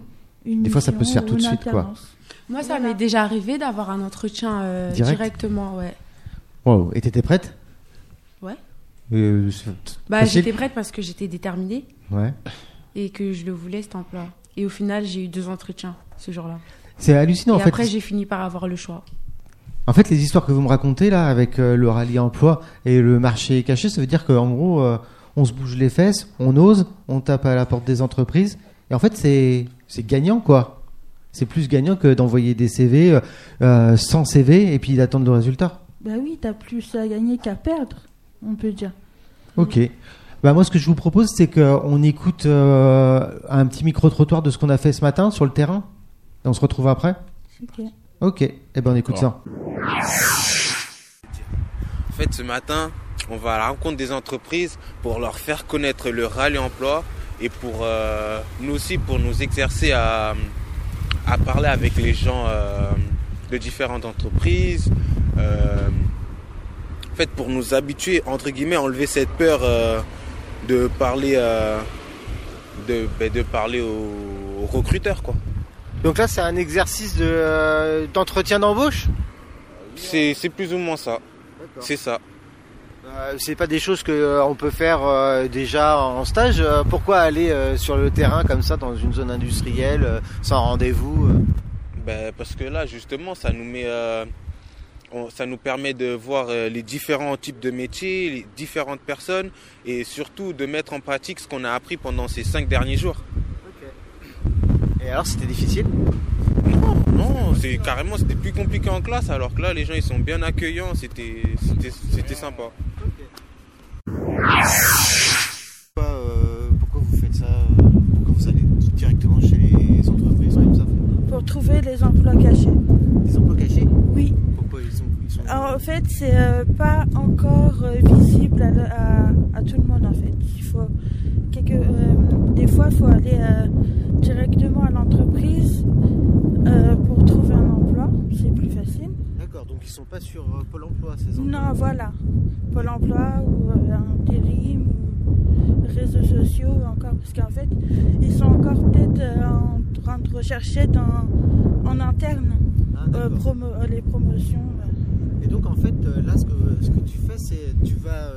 Une Des fois, ça peut se faire tout ou de suite, quoi. Moi, ça Voilà. m'est déjà arrivé d'avoir un entretien euh, Direct directement, ouais. Wow. Et t'étais prête? Ouais. Euh, Bah, j'étais prête parce que j'étais déterminée Ouais. et que je le voulais cet emploi. Et au final, j'ai eu deux entretiens ce jour-là. C'est hallucinant, et en fait. après, j'ai fini par avoir le choix. En fait, les histoires que vous me racontez là, avec euh, le rallye emploi et le marché caché, ça veut dire qu'en gros, euh, on se bouge les fesses, on ose, on tape à la porte des entreprises. Et en fait, c'est c'est gagnant, quoi. C'est plus gagnant que d'envoyer des CV euh, euh, sans CV et puis d'attendre le résultat. Bah oui, t'as plus à gagner qu'à perdre, on peut dire. Ok. Bah moi, ce que je vous propose, c'est qu'on écoute euh, un petit micro-trottoir de ce qu'on a fait ce matin sur le terrain. Et on se retrouve après Ok. Ok. Eh ben, on écoute ça. En fait, ce matin, on va à la rencontre des entreprises pour leur faire connaître le rallye emploi et pour euh, nous aussi pour nous exercer à, à parler avec les gens euh, de différentes entreprises. euh, en fait, pour nous habituer, entre guillemets, enlever cette peur de parler, de, ben, de parler aux, aux recruteurs, quoi. Donc là, c'est un exercice de, d'entretien d'embauche? C'est c'est plus ou moins ça. C'est ça. Euh, C'est pas des choses que euh, peut faire euh, déjà en stage. Euh, pourquoi aller sur le terrain comme ça dans une zone industrielle sans rendez-vous Ben, parce que là, justement, ça nous met, on- ça nous permet de voir les différents types de métiers, les différentes personnes, et surtout de mettre en pratique ce qu'on a appris pendant ces cinq derniers jours. Et alors, c'était difficile? Non, non, c'est carrément, c'était plus compliqué en classe, alors que là, les gens, ils sont bien accueillants, c'était sympa. Pourquoi, euh, pourquoi vous faites ça euh, Pourquoi vous allez directement chez les entreprises comme ça Pour trouver les emplois cachés. Des emplois cachés Oui. Pourquoi ils sont, ils sont... Alors, en fait, c'est euh, pas encore euh, visible à, le- à- à tout le monde en fait. Il faut quelques, euh, des fois, il faut aller directement à l'entreprise pour trouver un emploi. C'est plus facile. Donc ils sont pas sur euh, Pôle emploi ces emplois Non, voilà. Pôle emploi ou euh, intérim ou réseaux sociaux encore. Parce qu'en fait, ils sont encore peut-être euh, en train de rechercher dans, en interne Ah, euh, promo- les promotions. Et donc en fait, là, ce que, ce que tu fais, c'est tu vas,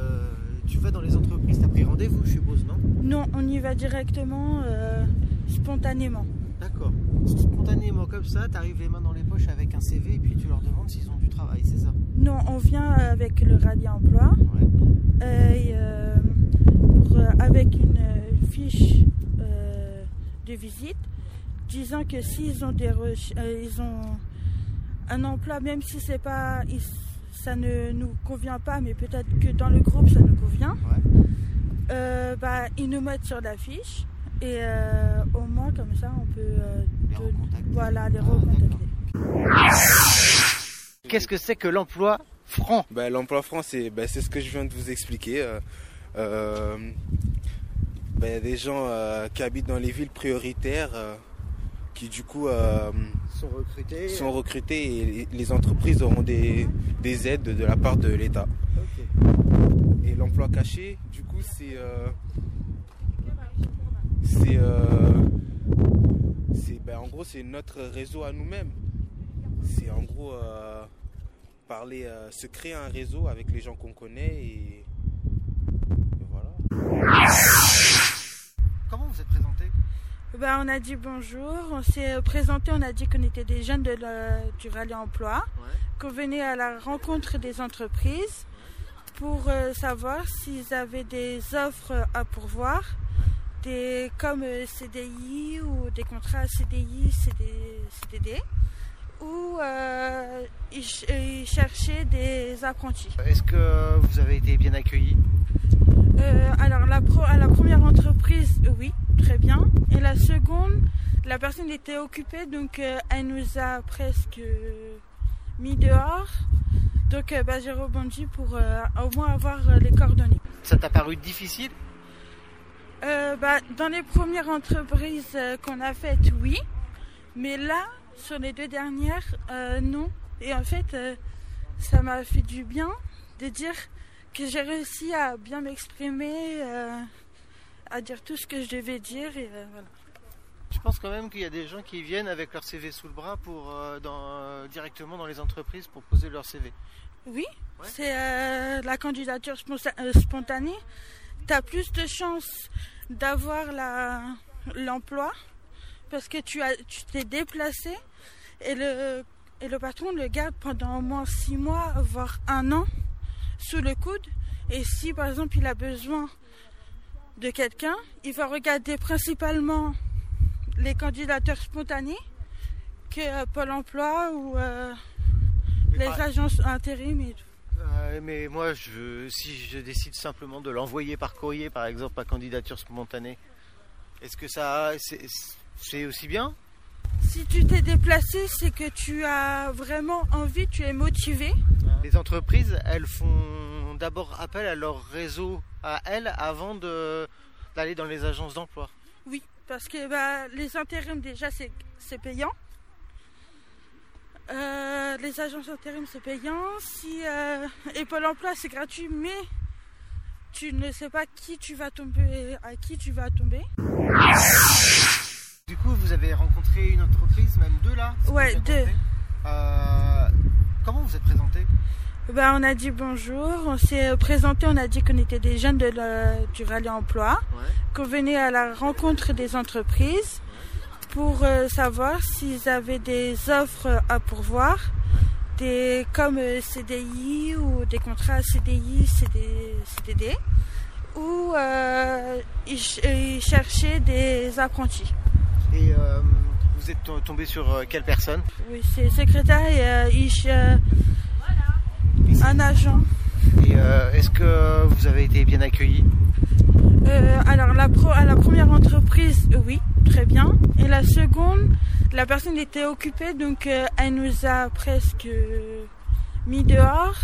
tu vas dans les entreprises, tu as pris rendez-vous, je suppose, non? Non, on y va directement, euh, spontanément. D'accord. Spontanément comme ça, tu arrives les mains dans les poches avec un CV et puis tu leur demandes s'ils ont travail, c'est ça Non, on vient avec le rallye emploi. Ouais. et, euh, pour, euh, avec une fiche euh, de visite disant que s'ils ont des euh, ils ont un emploi, même si c'est pas ils- ça ne nous convient pas, mais peut-être que dans le groupe ça nous convient, bah, ils nous mettent sur la fiche et au moins comme ça on peut de- voilà les recontacter. Qu'est-ce que c'est que l'emploi franc Ben, L'emploi franc, c'est ben, c'est ce que je viens de vous expliquer. Euh, euh, ben, il y a des gens euh, qui habitent dans les villes prioritaires euh, qui du coup euh, sont recrutés. sont recrutés et les- entreprises auront des, des aides de la part de l'État. Et l'emploi caché, du coup, c'est. euh, c'est. euh, c'est- ben, en gros, c'est notre réseau à nous-mêmes. C'est en gros euh, parler, euh, se créer un réseau avec les gens qu'on connaît et, et voilà. Comment vous êtes présenté? Bah, on a dit bonjour, on s'est présenté, on a dit qu'on était des jeunes de du rallye emploi, qu'on venait à la rencontre des entreprises pour euh, savoir s'ils avaient des offres à pourvoir, des, comme euh, CDI ou des contrats CDI, CD, CDD, ou euh, ils, ch- ils cherchaient des apprentis. Est-ce que vous avez été bien accueilli Euh, alors, la pro- à la première entreprise, oui, très bien. Et la seconde, la personne était occupée, donc euh, elle nous a presque euh, mis dehors. Donc, euh, bah, j'ai rebondi pour euh, au moins avoir euh, les coordonnées. Ça t'a paru difficile? Euh, bah, dans les premières entreprises euh, qu'on a faites, oui. Mais là, sur les deux dernières, euh, non. Et en fait, euh, ça m'a fait du bien de dire que j'ai réussi à bien m'exprimer, euh, à dire tout ce que je devais dire. Et voilà. Je pense quand même qu'il y a des gens qui viennent avec leur CV sous le bras pour dans, directement dans les entreprises pour poser leur CV. Oui, c'est la candidature sponta- spontanée. Tu as plus de chances d'avoir la- l'emploi parce que tu as tu t'es déplacé et le, et le patron le garde pendant au moins six mois, voire un an sous le coude. Et si par exemple il a besoin de quelqu'un, il va regarder principalement les candidatures spontanées que euh, Pôle emploi ou euh, les par- agences intérim et tout. Euh, mais moi, je, si je décide simplement de l'envoyer par courrier, par exemple, ma candidature spontanée, est-ce que ça, c'est c'est aussi bien Si tu t'es déplacé, c'est que tu as vraiment envie, tu es motivé. Les entreprises, elles font d'abord appel à leur réseau, à elles, avant d'aller dans les agences d'emploi. Oui, parce que bah, les intérims, déjà, c'est c'est payant. Euh, les agences intérim, c'est payant. Si, euh, et Pôle emploi, c'est gratuit, mais tu ne sais pas qui tu vas tomber, à qui tu vas tomber. Du coup, vous avez rencontré une entreprise, même deux là Ouais, deux. Euh, comment vous êtes présenté Bah, on a dit bonjour, on s'est présenté, on a dit qu'on était des jeunes de du rallye emploi, qu'on venait à la rencontre des entreprises pour euh, savoir s'ils avaient des offres à pourvoir, des, comme euh, CDI ou des contrats CDI, CD, CDD, ou euh, ils cherchaient des apprentis. Et euh, vous êtes to- tombé sur euh, quelle personne? Oui, c'est secrétaire et euh, un agent. Et est-ce que vous avez été bien accueilli? Alors, la pro- à la première entreprise, oui, très bien. Et la seconde, la personne était occupée, donc elle nous a presque mis dehors.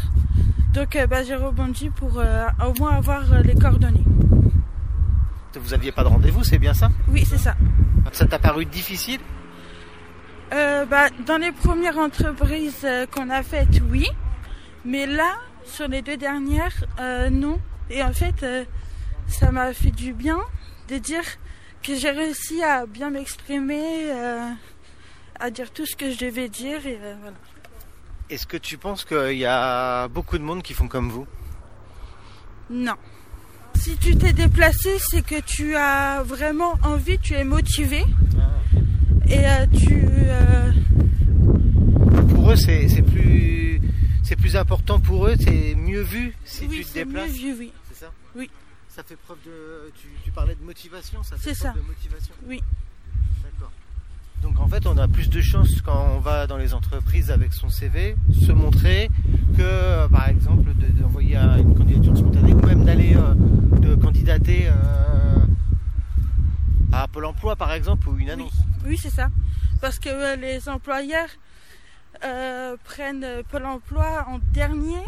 Donc, bah, j'ai rebondi pour euh, au moins avoir les coordonnées. Vous aviez pas de rendez-vous, c'est bien ça Oui, c'est ça. Ça t'a paru difficile Euh, bah, dans les premières entreprises euh, qu'on a faites, oui. Mais là, sur les deux dernières, euh, non. Et en fait, euh, ça m'a fait du bien de dire que j'ai réussi à bien m'exprimer, à dire tout ce que je devais dire. Et voilà. Est-ce que tu penses qu'il y a beaucoup de monde qui font comme vous? Non. Si tu t'es déplacé, c'est que tu as vraiment envie, tu es motivé. Et euh, tu. euh, Pour eux, c'est c'est plus, c'est plus important pour eux, c'est mieux vu si oui, tu te c'est mieux déplaces. vu, oui. C'est Oui. Ça fait preuve de. Tu, tu parlais de motivation, ça fait C'est preuve ça. de motivation. Oui. Donc en fait, on a plus de chances quand on va dans les entreprises avec son CV, se montrer que, euh, par exemple, de- d'envoyer une candidature spontanée ou même d'aller euh, de candidater euh, à Pôle Emploi, par exemple, ou une annonce. Oui, c'est ça. Parce que euh, les employeurs prennent Pôle emploi en dernier,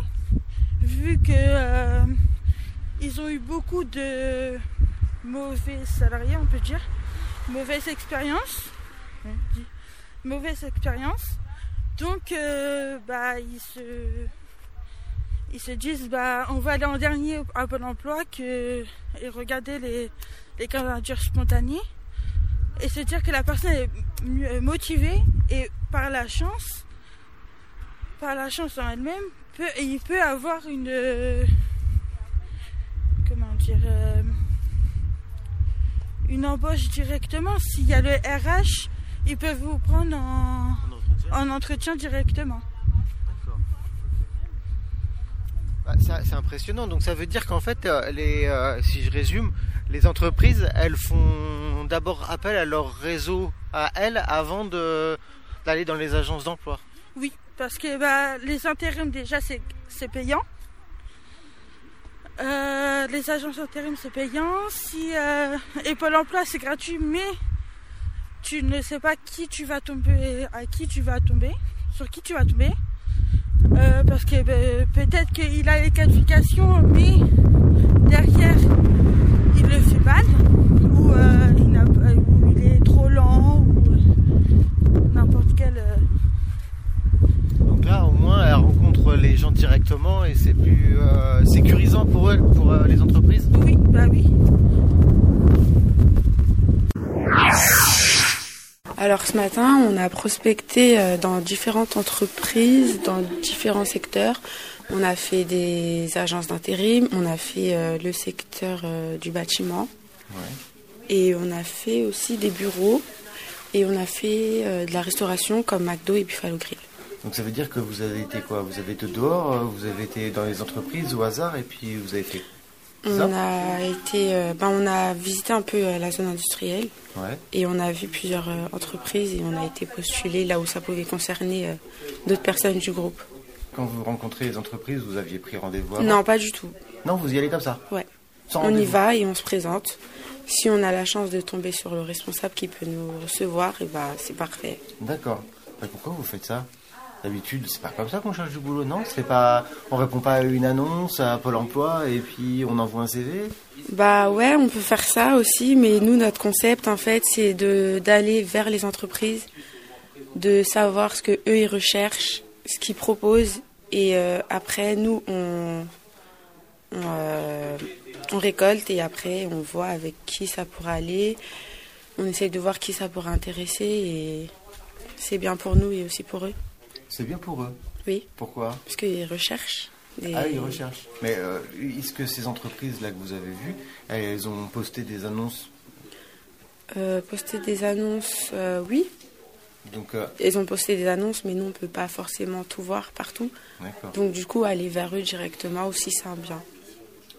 vu que ils ont eu beaucoup de mauvais salariés, on peut dire, mauvaise expérience, Ouais, dis- mauvaise expérience. Donc, euh, bah, ils se, ils se disent, bah, on va aller en dernier à Pôle emploi que et regarder les, les candidatures spontanées et se dire que la personne est motivée et par la chance, par la chance en elle-même, peut, il peut avoir une. comment dire. euh, une embauche directement. S'il y a le RH, ils peuvent vous prendre en, en entretien directement. Bah, ça- c'est impressionnant. Donc ça veut dire qu'en fait, euh, les, euh, si je résume, les entreprises, elles font d'abord appel à leur réseau à elles avant de d'aller dans les agences d'emploi. Oui, parce que bah, les intérims déjà c'est c'est payant. Euh, les agences intérim c'est payant. Si euh, et Pôle Emploi c'est gratuit, mais tu ne sais pas qui tu vas tomber, à qui tu vas tomber, sur qui tu vas tomber. Euh, parce que ben, peut-être qu'il a les qualifications, mais derrière il le fait mal, ou, euh, il, ou est trop lent, ou euh, n'importe quel. euh, Donc là, au moins, elles rencontrent les gens directement et c'est plus sécurisant pour elles, pour les entreprises. Oui, bah oui. Alors ce matin, on a prospecté euh, dans différentes entreprises, dans différents secteurs. On a fait des agences d'intérim, on a fait euh, le secteur euh, du bâtiment et on a fait aussi des bureaux et on a fait de la restauration comme McDo et Buffalo Grill. Donc ça veut dire que vous avez été quoi? Vous avez été dehors, vous avez été dans les entreprises au hasard et puis vous avez fait. On a été, euh, ben, on a visité un peu euh, la zone industrielle Ouais. et on a vu plusieurs euh, entreprises et on a été postulé là où ça pouvait concerner d'autres personnes du groupe. Quand vous rencontrez les entreprises, vous aviez pris rendez-vous avant? Non, pas du tout. Non, vous y allez comme ça? Ouais. Sans on y va et on se présente. Si on a la chance de tomber sur le responsable qui peut nous recevoir, et bah, c'est parfait. D'accord. Mais pourquoi vous faites ça? D'habitude, c'est pas comme ça qu'on cherche du boulot, non? C'est pas, on répond pas à une annonce à Pôle Emploi et puis on envoie un CV. Bah ouais, on peut faire ça aussi, mais nous, notre concept, en fait, c'est d'aller vers les entreprises, de savoir ce que eux ils recherchent, ce qu'ils proposent, et euh, après, nous, on, on, euh, on récolte et après, on voit avec qui ça pourra aller. On essaye de voir qui ça pourra intéresser et c'est bien pour nous et aussi pour eux. C'est bien pour eux. Oui. Pourquoi Parce qu'ils recherchent. des- Ah, ils recherchent. Mais euh, est-ce que ces entreprises là que vous avez vues, elles ont posté des annonces Euh, poster des annonces, euh, oui. Donc, Ils ont posté des annonces, mais nous, on ne peut pas forcément tout voir partout. Donc, du coup, aller vers eux directement aussi, c'est un bien.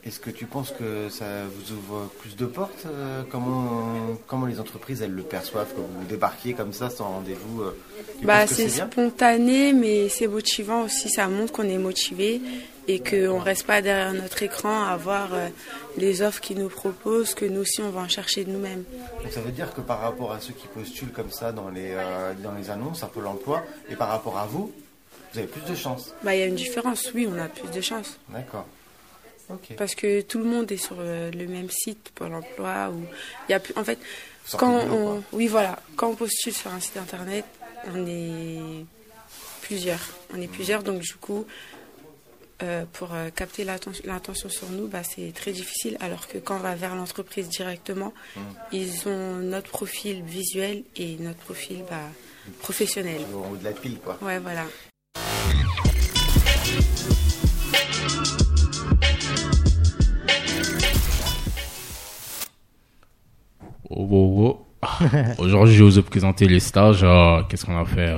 Est-ce que tu penses que ça vous ouvre plus de portes euh, comment, comment les entreprises elles le perçoivent quand vous débarquez comme ça sans rendez-vous euh, Bah, que c'est spontané, mais c'est motivant aussi. Ça montre qu'on est motivé et qu'on ne reste pas derrière notre écran à voir euh, les offres qu'ils nous proposent, que nous aussi, on va en chercher de nous-mêmes. Donc ça veut dire que par rapport à ceux qui postulent comme ça dans les, dans les annonces à Pôle emploi et par rapport à vous, vous avez plus de chances. Bah, il y a une différence, oui, on a plus de chance. D'accord. Parce que tout le monde est sur euh, le même site, Pôle emploi. Où il y a plus, en fait, sortez quand on, oui, voilà, quand on postule sur un site internet, on est plusieurs. On est plusieurs, donc du coup, euh, pour euh, capter l'atten- l'attention sur nous, bah, c'est très difficile. Alors que quand on va vers l'entreprise directement, ils ont notre profil visuel et notre profil bah, professionnel. Au haut de la pile, quoi. Ouais, voilà. Oh, oh, oh. Aujourd'hui, je vais vous présenter les stages. euh, Qu'est-ce qu'on a fait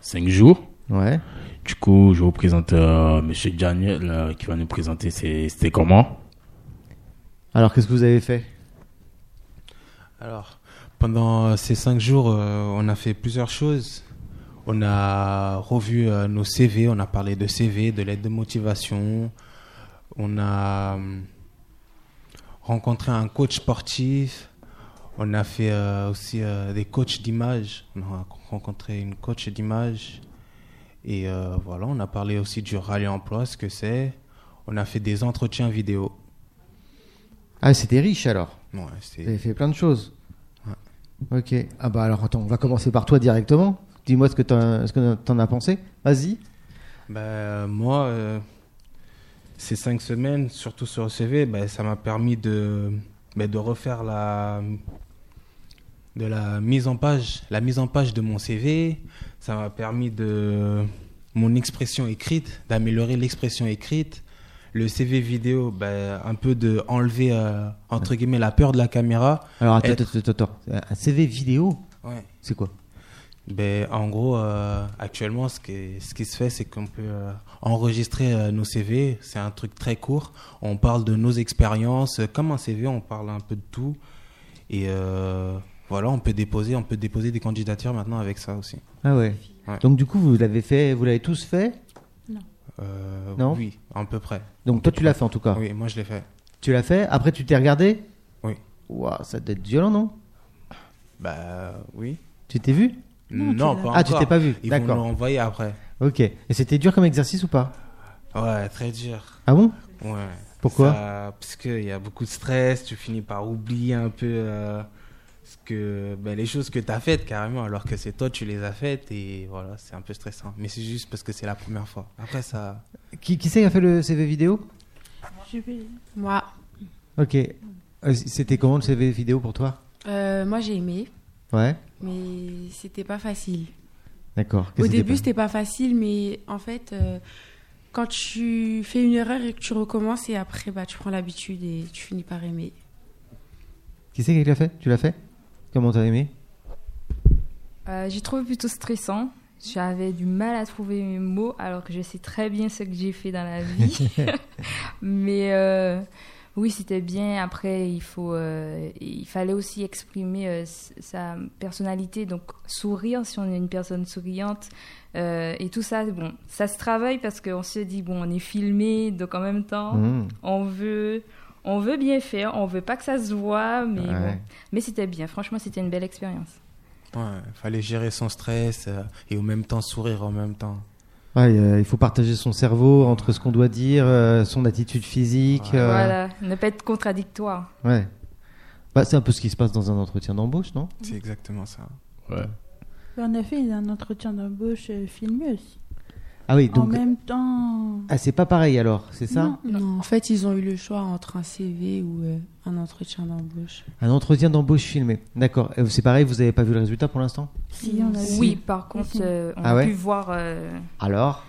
5 jours. Ouais. Du coup, je vais vous présenter euh, Monsieur Daniel euh, qui va nous présenter c'était comment. Alors, qu'est-ce que vous avez fait? Alors, pendant ces cinq jours, euh, on a fait plusieurs choses. On a revu euh, nos CV, on a parlé de CV, de l'aide de motivation. On a rencontré un coach sportif. On a fait euh, aussi euh, des coachs d'image. On a rencontré une coach d'image. Et euh, voilà, on a parlé aussi du rallye emploi, ce que c'est. On a fait des entretiens vidéo. Ah, c'était riche alors. Ouais, Vous avez fait plein de choses. Ok. Ah bah alors attends, on va commencer par toi directement. Dis-moi ce que que t'en as pensé. Vas-y. Ben, euh, moi, ces cinq semaines, surtout sur le CV, ben, ça m'a permis de, ben, de refaire la, de la mise en page, la mise en page de mon CV. Ça m'a permis de mon expression écrite, d'améliorer l'expression écrite. Le CV vidéo, ben, un peu de enlever euh, entre guillemets la peur de la caméra. Alors attends, Être- attends, attends, attends. Un CV vidéo, Ouais. c'est quoi? Ben, en gros, euh, actuellement, ce qui, ce qui se fait, c'est qu'on peut euh, enregistrer euh, nos CV. C'est un truc très court. On parle de nos expériences. Comme un CV, on parle un peu de tout. Et voilà, on peut déposer, on peut déposer des candidatures maintenant avec ça aussi. Ah ouais. Ouais. Donc du coup, vous l'avez fait, vous l'avez tous fait? Euh, Non? Oui, à peu près. Donc toi, tu l'as fait en tout cas? Oui, moi je l'ai fait. Tu l'as fait? Après, tu t'es regardé? Oui. Ouah, ça doit être violent, non? Bah oui. Tu t'es vu? Non, Non, pas Ah, tu encore. t'es pas vu. Ils vont D'accord. l'envoyer après. Ok. Et c'était dur comme exercice ou pas? Ouais, très dur. Ah bon? Ouais. Pourquoi? Ça- Parce qu'il y a beaucoup de stress, tu finis par oublier un peu euh, ce que, ben, les choses que tu as faites carrément, alors que c'est toi, tu les as faites et voilà, c'est un peu stressant. Mais c'est juste parce que c'est la première fois. Après, ça. Qui, qui c'est qui a fait le CV vidéo? Je vais- Moi, Ok. Euh, C'était comment le CV vidéo pour toi? Euh, moi j'ai aimé, Ouais. mais c'était pas facile. D'accord. Au début, c'était c'était pas facile, mais en fait, euh, quand tu fais une erreur et que tu recommences, et après, bah, tu prends l'habitude et tu finis par aimer. pas Qui c'est qui l'a fait? Tu l'as fait? Comment t'as aimé? Euh, j'ai trouvé plutôt stressant. J'avais du mal à trouver mes mots alors que je sais très bien ce que j'ai fait dans la vie. Mais euh, oui, c'était bien. Après, il, faut, euh, il fallait aussi exprimer sa personnalité. Donc, sourire si on est une personne souriante. et tout ça, bon, ça se travaille parce qu'on se dit, bon, on est filmé, donc en même temps, Mmh. on veut... On veut bien faire, on veut pas que ça se voit, mais Ouais. bon. Mais c'était bien, franchement, c'était une belle expérience. Ouais, fallait gérer son stress euh, et au même temps sourire en même temps. Ouais, euh, il faut partager son cerveau entre ce qu'on doit dire, euh, son attitude physique. euh, Voilà, ne pas être contradictoire. Ouais. Bah, c'est un peu ce qui se passe dans un entretien d'embauche, non? C'est exactement ça. Ouais. On a fait un entretien d'embauche filmé aussi. Ah oui, en donc. même temps. Ah, c'est pas pareil alors, c'est ça Non, Non, en fait, ils ont eu le choix entre un CV ou euh, un entretien d'embauche. Un entretien d'embauche filmé. D'accord. Et C'est pareil, vous n'avez pas vu le résultat pour l'instant? Si, on a vu. Oui, par contre, euh, on Ah a ouais pu voir. euh, Alors?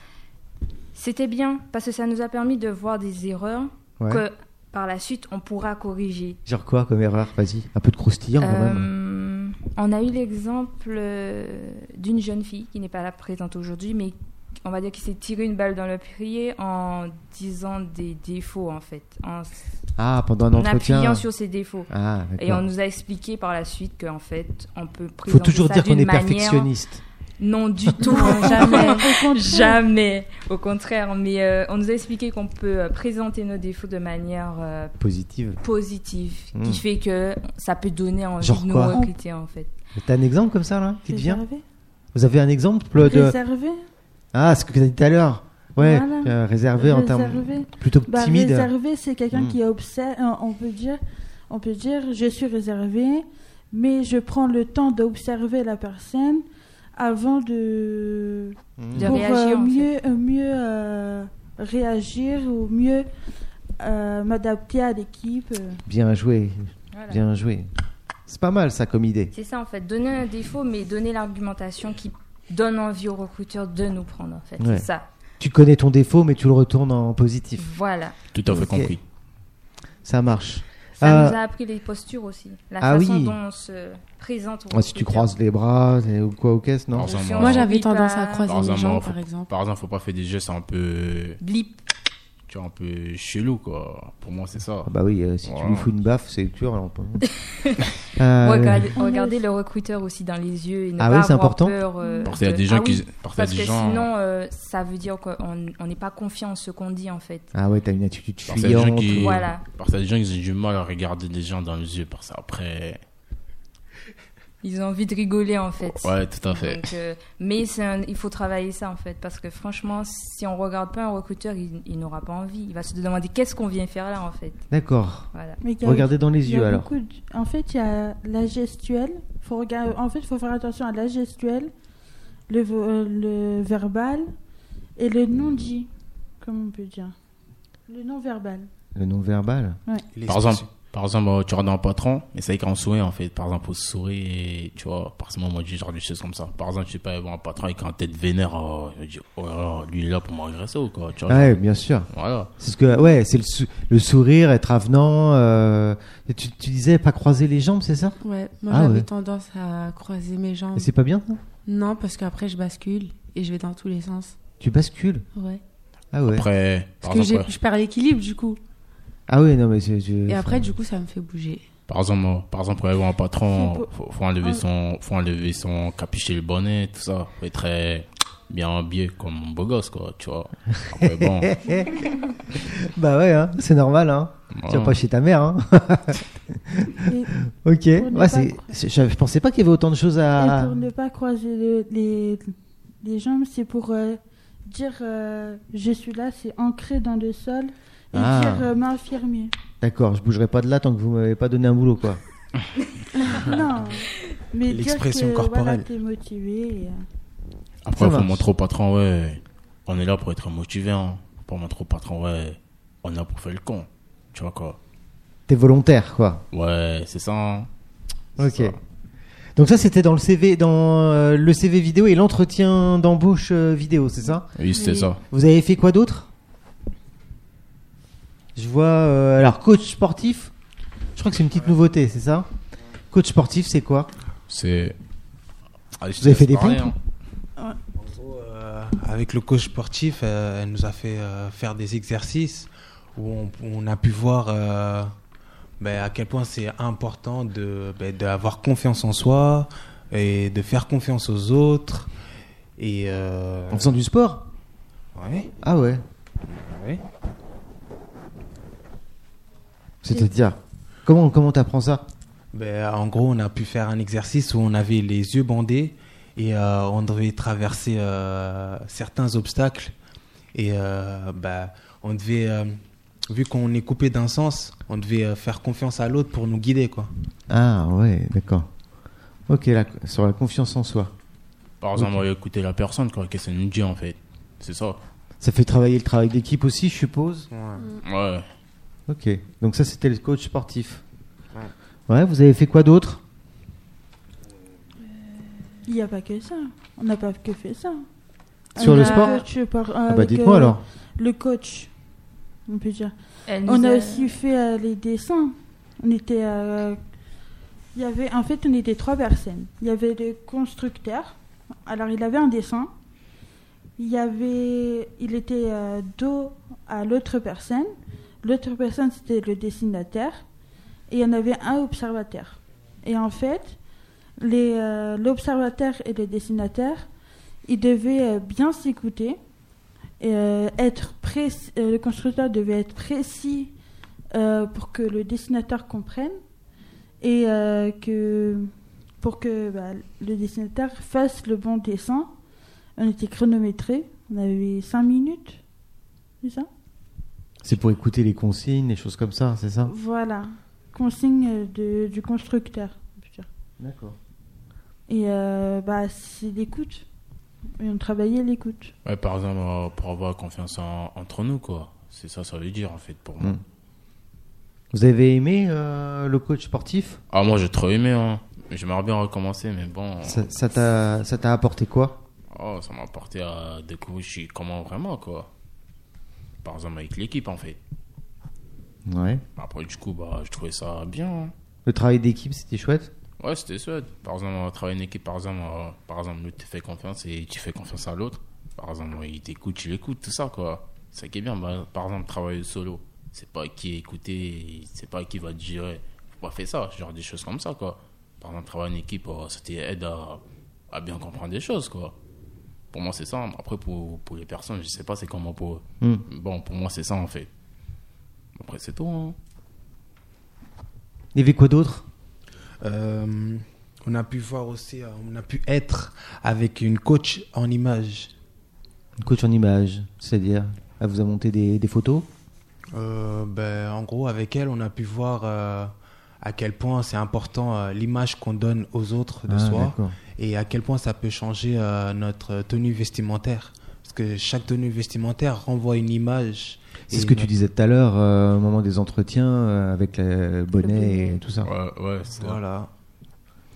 C'était bien parce que ça nous a permis de voir des erreurs Ouais. que par la suite on pourra corriger. Genre quoi comme erreur? Vas-y, un peu de croustillant quand même. Euh, on a eu l'exemple euh, d'une jeune fille qui n'est pas là présente aujourd'hui, mais on va dire qui s'est tiré une balle dans le pied en disant des défauts en fait, en, Ah, pendant un en entretien. appuyant sur ses défauts. Ah, Et on nous a expliqué par la suite qu'en fait, on peut Faut présenter toujours ça dire qu'on d'une est manière- perfectionniste. Non, du tout, Non, jamais, au contraire. jamais. Au contraire, mais euh, on nous a expliqué qu'on peut euh, présenter nos défauts de manière euh, Positive. positive, Hmm. qui fait que ça peut donner envie Genre de nous quoi recruter en fait. T'as un exemple comme ça là qui te vient. Vous avez un exemple de. Réservé. Ah, ce que tu as dit tout à l'heure. Ouais, Voilà. euh, réservé en termes. Plutôt Bah, timide. réservé, c'est quelqu'un Mm. qui observe. euh, On peut dire, on peut dire, je suis réservé, mais je prends le temps d'observer la personne avant de Mmh. De pour réagir, euh, en fait. mieux euh, mieux euh, réagir ou mieux euh, m'adapter à l'équipe. euh. Bien joué, Voilà. bien joué. C'est pas mal ça comme idée. C'est ça en fait, donner un défaut, mais donner l'argumentation qui donne envie aux recruteurs de nous prendre en fait. Ouais. C'est ça. Tu connais ton défaut, mais tu le retournes en positif. Voilà. Tout à fait compris. Ça marche. Ça Euh, nous a appris les postures aussi. La ah façon oui. dont on se présente si tu croises les bras ou quoi aux caisses, non Moi, j'avais tendance à croiser les jambes, par exemple. Par exemple, faut pas faire des gestes un peu. Blip. Tu vois, un peu chelou, quoi. Pour moi, c'est ça. Ah bah oui, euh, si tu lui fous une baffe, c'est dur. alors, pas- Euh, Regardez, le recruteur aussi dans les yeux et ne Ah pas oui, c'est important peur. euh, Parce qu'il y a de- des gens Ah qui. oui, Parce des que gens. sinon, euh, ça veut dire qu'on on n'est pas confiant en ce qu'on dit en fait. Ah ouais, t'as une attitude Parce qu'il y a des gens fuyante. qui. Voilà. Parce qu'il y a des gens qui ont du mal à regarder des gens dans les yeux. Parce qu'après. Ils ont envie de rigoler en fait. Ouais, tout à fait. Donc, euh, mais c'est un- il faut travailler ça en fait, parce que franchement, si on regarde pas un recruteur, il, il n'aura pas envie. Il va se demander qu'est-ce qu'on vient faire là en fait? D'accord. Voilà. Regardez dans les yeux alors. de- En fait, il y a la gestuelle. Faut regarder... En fait, il faut faire attention à la gestuelle, le, euh, le verbal et le non-dit, comme on peut dire? Le non-verbal. Le non-verbal. Par exemple, par exemple, tu regardes un patron, mais c'est qu'on sourit en fait. Par exemple, au sourire, et, tu vois, par moi, je dis genre des choses comme ça. Par exemple, je sais pas, un patron avec un tête vénère, euh, je dis, oh là là, lui il est là pour m'agresser ou quoi, tu vois. Ouais, bien sûr. Voilà. C'est ce que, ouais, c'est le, sou- le sourire, être avenant. euh, tu, tu disais pas croiser les jambes, c'est ça? Ouais, moi Ah j'avais ouais. tendance à croiser mes jambes. Et c'est pas bien ça? Non, parce qu'après je bascule et je vais dans tous les sens. Tu bascules? Ouais. Ah ouais. Après, par Parce que exemple, je perds l'équilibre du coup. Ah ouais, non mais c'est. je- Et après, enfin, du coup, ça me fait bouger. par exemple, par exemple, quand un patron, Faut- faut, faut enlever Ah. son, faut enlever son capuché, le bonnet, tout ça. Faut être très bien habillé comme un beau gosse, quoi, tu vois. Après, bon. Bah ouais, hein, c'est normal, hein. Tu vas pas chez ta mère, hein. Et, ok. Ouais, c'est, je, je pensais pas qu'il y avait autant de choses et à. pour ne pas croiser le- les, les jambes, c'est pour euh, dire euh, je suis là, c'est ancré dans le sol et Ah. dire euh, m'affirmer. D'accord, je bougerai pas de là tant que vous m'avez pas donné un boulot, quoi. non, mais dire L'expression que corporelle. voilà, t'es motivé. et, euh, Après, il faut montrer au patron, ouais, on est là pour être motivé, hein. Pour montrer au patron, ouais, on est là pour faire le con. Tu vois quoi T'es volontaire, quoi. Ouais, c'est ça. hein. Ok. ça. Donc ça, c'était dans le CV, dans euh, le CV vidéo et l'entretien d'embauche euh, vidéo, c'est ça? Oui, c'était Oui. ça. Vous avez fait quoi d'autre? Je vois, euh, alors coach sportif. Je crois que c'est une petite nouveauté, c'est ça? Coach sportif, c'est quoi? C'est. Te Vous avez fait des pompes? hein. Euh, avec le coach sportif, euh, elle nous a fait euh, faire des exercices où on, on a pu voir euh, ben, à quel point c'est important de ben, d'avoir confiance en soi et de faire confiance aux autres. Et euh, En faisant du sport? Ouais, Ah ouais. ouais. C'est-à-dire Comment comment t'apprends ça? Ben, en gros, on a pu faire un exercice où on avait les yeux bandés et euh, on devait traverser euh, certains obstacles. Et euh, ben, on devait, euh, vu qu'on est coupé d'un sens, on devait euh, faire confiance à l'autre pour nous guider. Quoi. Ah ouais, d'accord. Ok, là, sur la confiance en soi. Par exemple, on va écouter la personne, quoi, qu'est-ce qu'elle nous dit, en fait. C'est ça. Ça fait travailler le travail d'équipe aussi, je suppose? Ouais. Ok, donc ça c'était le coach sportif. Ouais, vous avez fait quoi d'autre? Il n'y a pas que ça. On n'a pas que fait ça. Sur On le sport? coach par- Ah bah dites-moi euh, alors. Le coach, on peut dire. Elle On a aussi fait euh, les dessins. On était. euh, il y avait, en fait, on était trois personnes. Il y avait le constructeur. Alors, il avait un dessin. Il y avait, il était euh, dos à l'autre personne. L'autre personne, c'était le dessinateur. Et il y en avait un observateur. Et en fait, euh, l'observateur et le dessinateur, ils devaient euh, bien s'écouter. Euh, être précis, le constructeur devait être précis pour que le dessinateur comprenne et que pour que bah, le dessinateur fasse le bon dessin. On était chronométré, on avait 5 minutes, c'est ça? C'est pour écouter les consignes, les choses comme ça, c'est ça? Voilà, consigne de, du constructeur. D'accord. Et euh, bah, c'est l'écoute. Et on travaillait l'écoute. Ouais, par exemple, euh, pour avoir confiance en- entre nous, quoi. C'est ça, ça veut dire, en fait, pour moi. Mm. Vous avez aimé euh, le coach sportif? Ah, moi, j'ai trop aimé, hein. J'aimerais bien recommencer, mais bon. Ça t'a ça t'a apporté quoi? Oh, ça m'a apporté à découvrir comment vraiment, quoi. Par exemple, avec l'équipe, en fait. Ouais. Après, du coup, bah, je trouvais ça bien. hein. Le travail d'équipe, c'était chouette? Ouais, c'était chouette. Par exemple, euh, travailler une équipe, par exemple, euh, par exemple, l'autre te fait confiance et tu fais confiance à l'autre. Par exemple, il t'écoute, tu l'écoutes, tout ça, quoi. ça qui est bien. Bah, par exemple, travailler solo, c'est pas qui écouter, c'est pas qui va te gérer. Faut pas faire ça, genre des choses comme ça, quoi. Par exemple, travailler en équipe, euh, ça t'aide à, à bien comprendre des choses, quoi. Pour moi, c'est ça. Après, pour, pour les personnes, je sais pas c'est comment pour eux. Hmm. Bon, pour moi, c'est ça, en fait. Après, c'est tout, hein. Il y avait quoi d'autre? Euh, on a pu voir aussi, euh, on a pu être avec une coach en image. Une coach en image, c'est-à-dire, elle vous a monté des, des photos? Euh, ben, en gros, avec elle, on a pu voir euh, à quel point c'est important euh, l'image qu'on donne aux autres de Ah, soi d'accord. Et à quel point ça peut changer euh, notre tenue vestimentaire. Parce que chaque tenue vestimentaire renvoie une image. C'est ce que tu disais tout à l'heure euh, au moment des entretiens euh, avec le bonnet et tout ça. Ouais, ouais, c'est Voilà.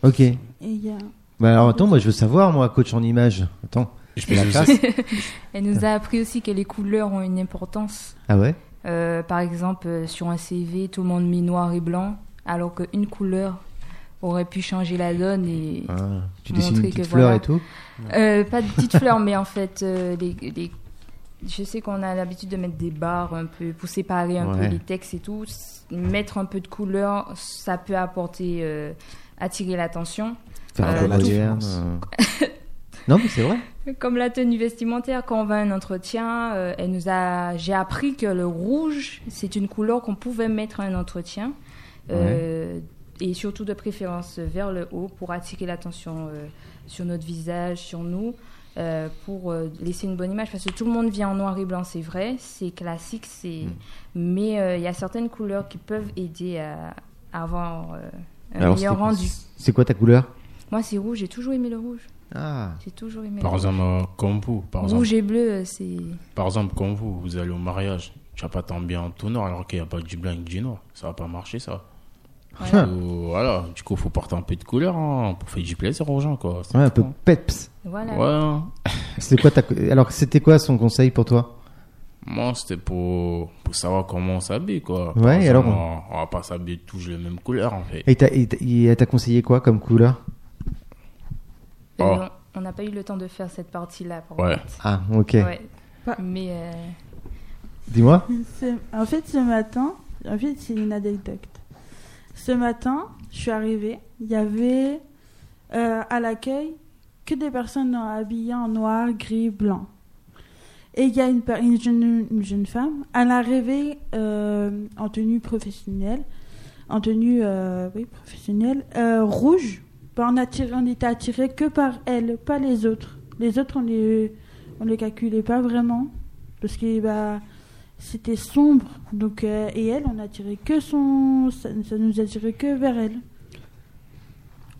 Ok. Et il y a... Bah alors attends, moi je veux savoir, moi, coach en image. Attends. Je peux la classe. Elle nous a appris aussi que les couleurs ont une importance. Ah ouais? Euh, par exemple, sur un CV, tout le monde met noir et blanc, alors qu'une couleur aurait pu changer la donne et Ah, Tu dessines une montrer petite que fleur voilà. et tout Euh, pas de petites fleurs, mais en fait, euh, les, les- je sais qu'on a l'habitude de mettre des barres un peu pour séparer un Ouais. peu les textes et tout. Mettre un peu de couleur, ça peut apporter, euh, attirer l'attention. Faire un peu la moderne. euh. non, mais c'est vrai. Comme la tenue vestimentaire, quand on va à un entretien, euh, elle nous a, j'ai appris que le rouge, c'est une couleur qu'on pouvait mettre à un entretien. Euh, Et surtout de préférence vers le haut pour attirer l'attention euh, sur notre visage, sur nous, euh, pour euh, laisser une bonne image. Parce que tout le monde vient en noir et blanc, c'est vrai, c'est classique, c'est... mais euh, il y a certaines couleurs qui peuvent aider à, à avoir euh, un Alors, meilleur rendu. C'est quoi ta couleur? Moi, c'est rouge, j'ai toujours aimé le rouge. Ah. J'ai toujours aimé Par le exemple, comme vous, par exemple. Rouge et bleu, c'est... Par exemple, comme vous, vous allez au mariage, tu vas pas t'habiller en tout noir alors qu'il n'y a pas du blanc et du noir. Ça va pas marcher, ça. Voilà. Du coup, voilà, du coup, faut porter un peu de couleur hein, pour faire du plaisir aux gens, quoi. C'est Ouais, un peu peps. Voilà. Ouais, hein. C'était quoi ta... Alors, c'était quoi son conseil pour toi? Moi, c'était pour, pour savoir comment on s'habille, quoi. Par Ouais, exemple, alors on, on va pas s'habiller tous les mêmes couleurs, en fait. Et elle t'a conseillé quoi comme couleur? Euh, Oh. On n'a pas eu le temps de faire cette partie-là. Ouais. Ah, ok. Ouais. Pas- Mais euh, Dis-moi. En fait, ce matin, en fait, c'est une anecdote. Ce matin, je suis arrivée, il y avait euh, à l'accueil que des personnes habillées en noir, gris, blanc. Et il y a une, jeune, une jeune femme, elle est arrivée euh, en tenue professionnelle, en tenue euh, oui, professionnelle, rouge. Ben, on, attiré, on était attiré que par elle, pas les autres. Les autres, on les, on les calculait pas vraiment. Parce que bah, c'était sombre. Donc, euh, et elle, on a tiré que son. Ça, ça nous a tiré que vers elle.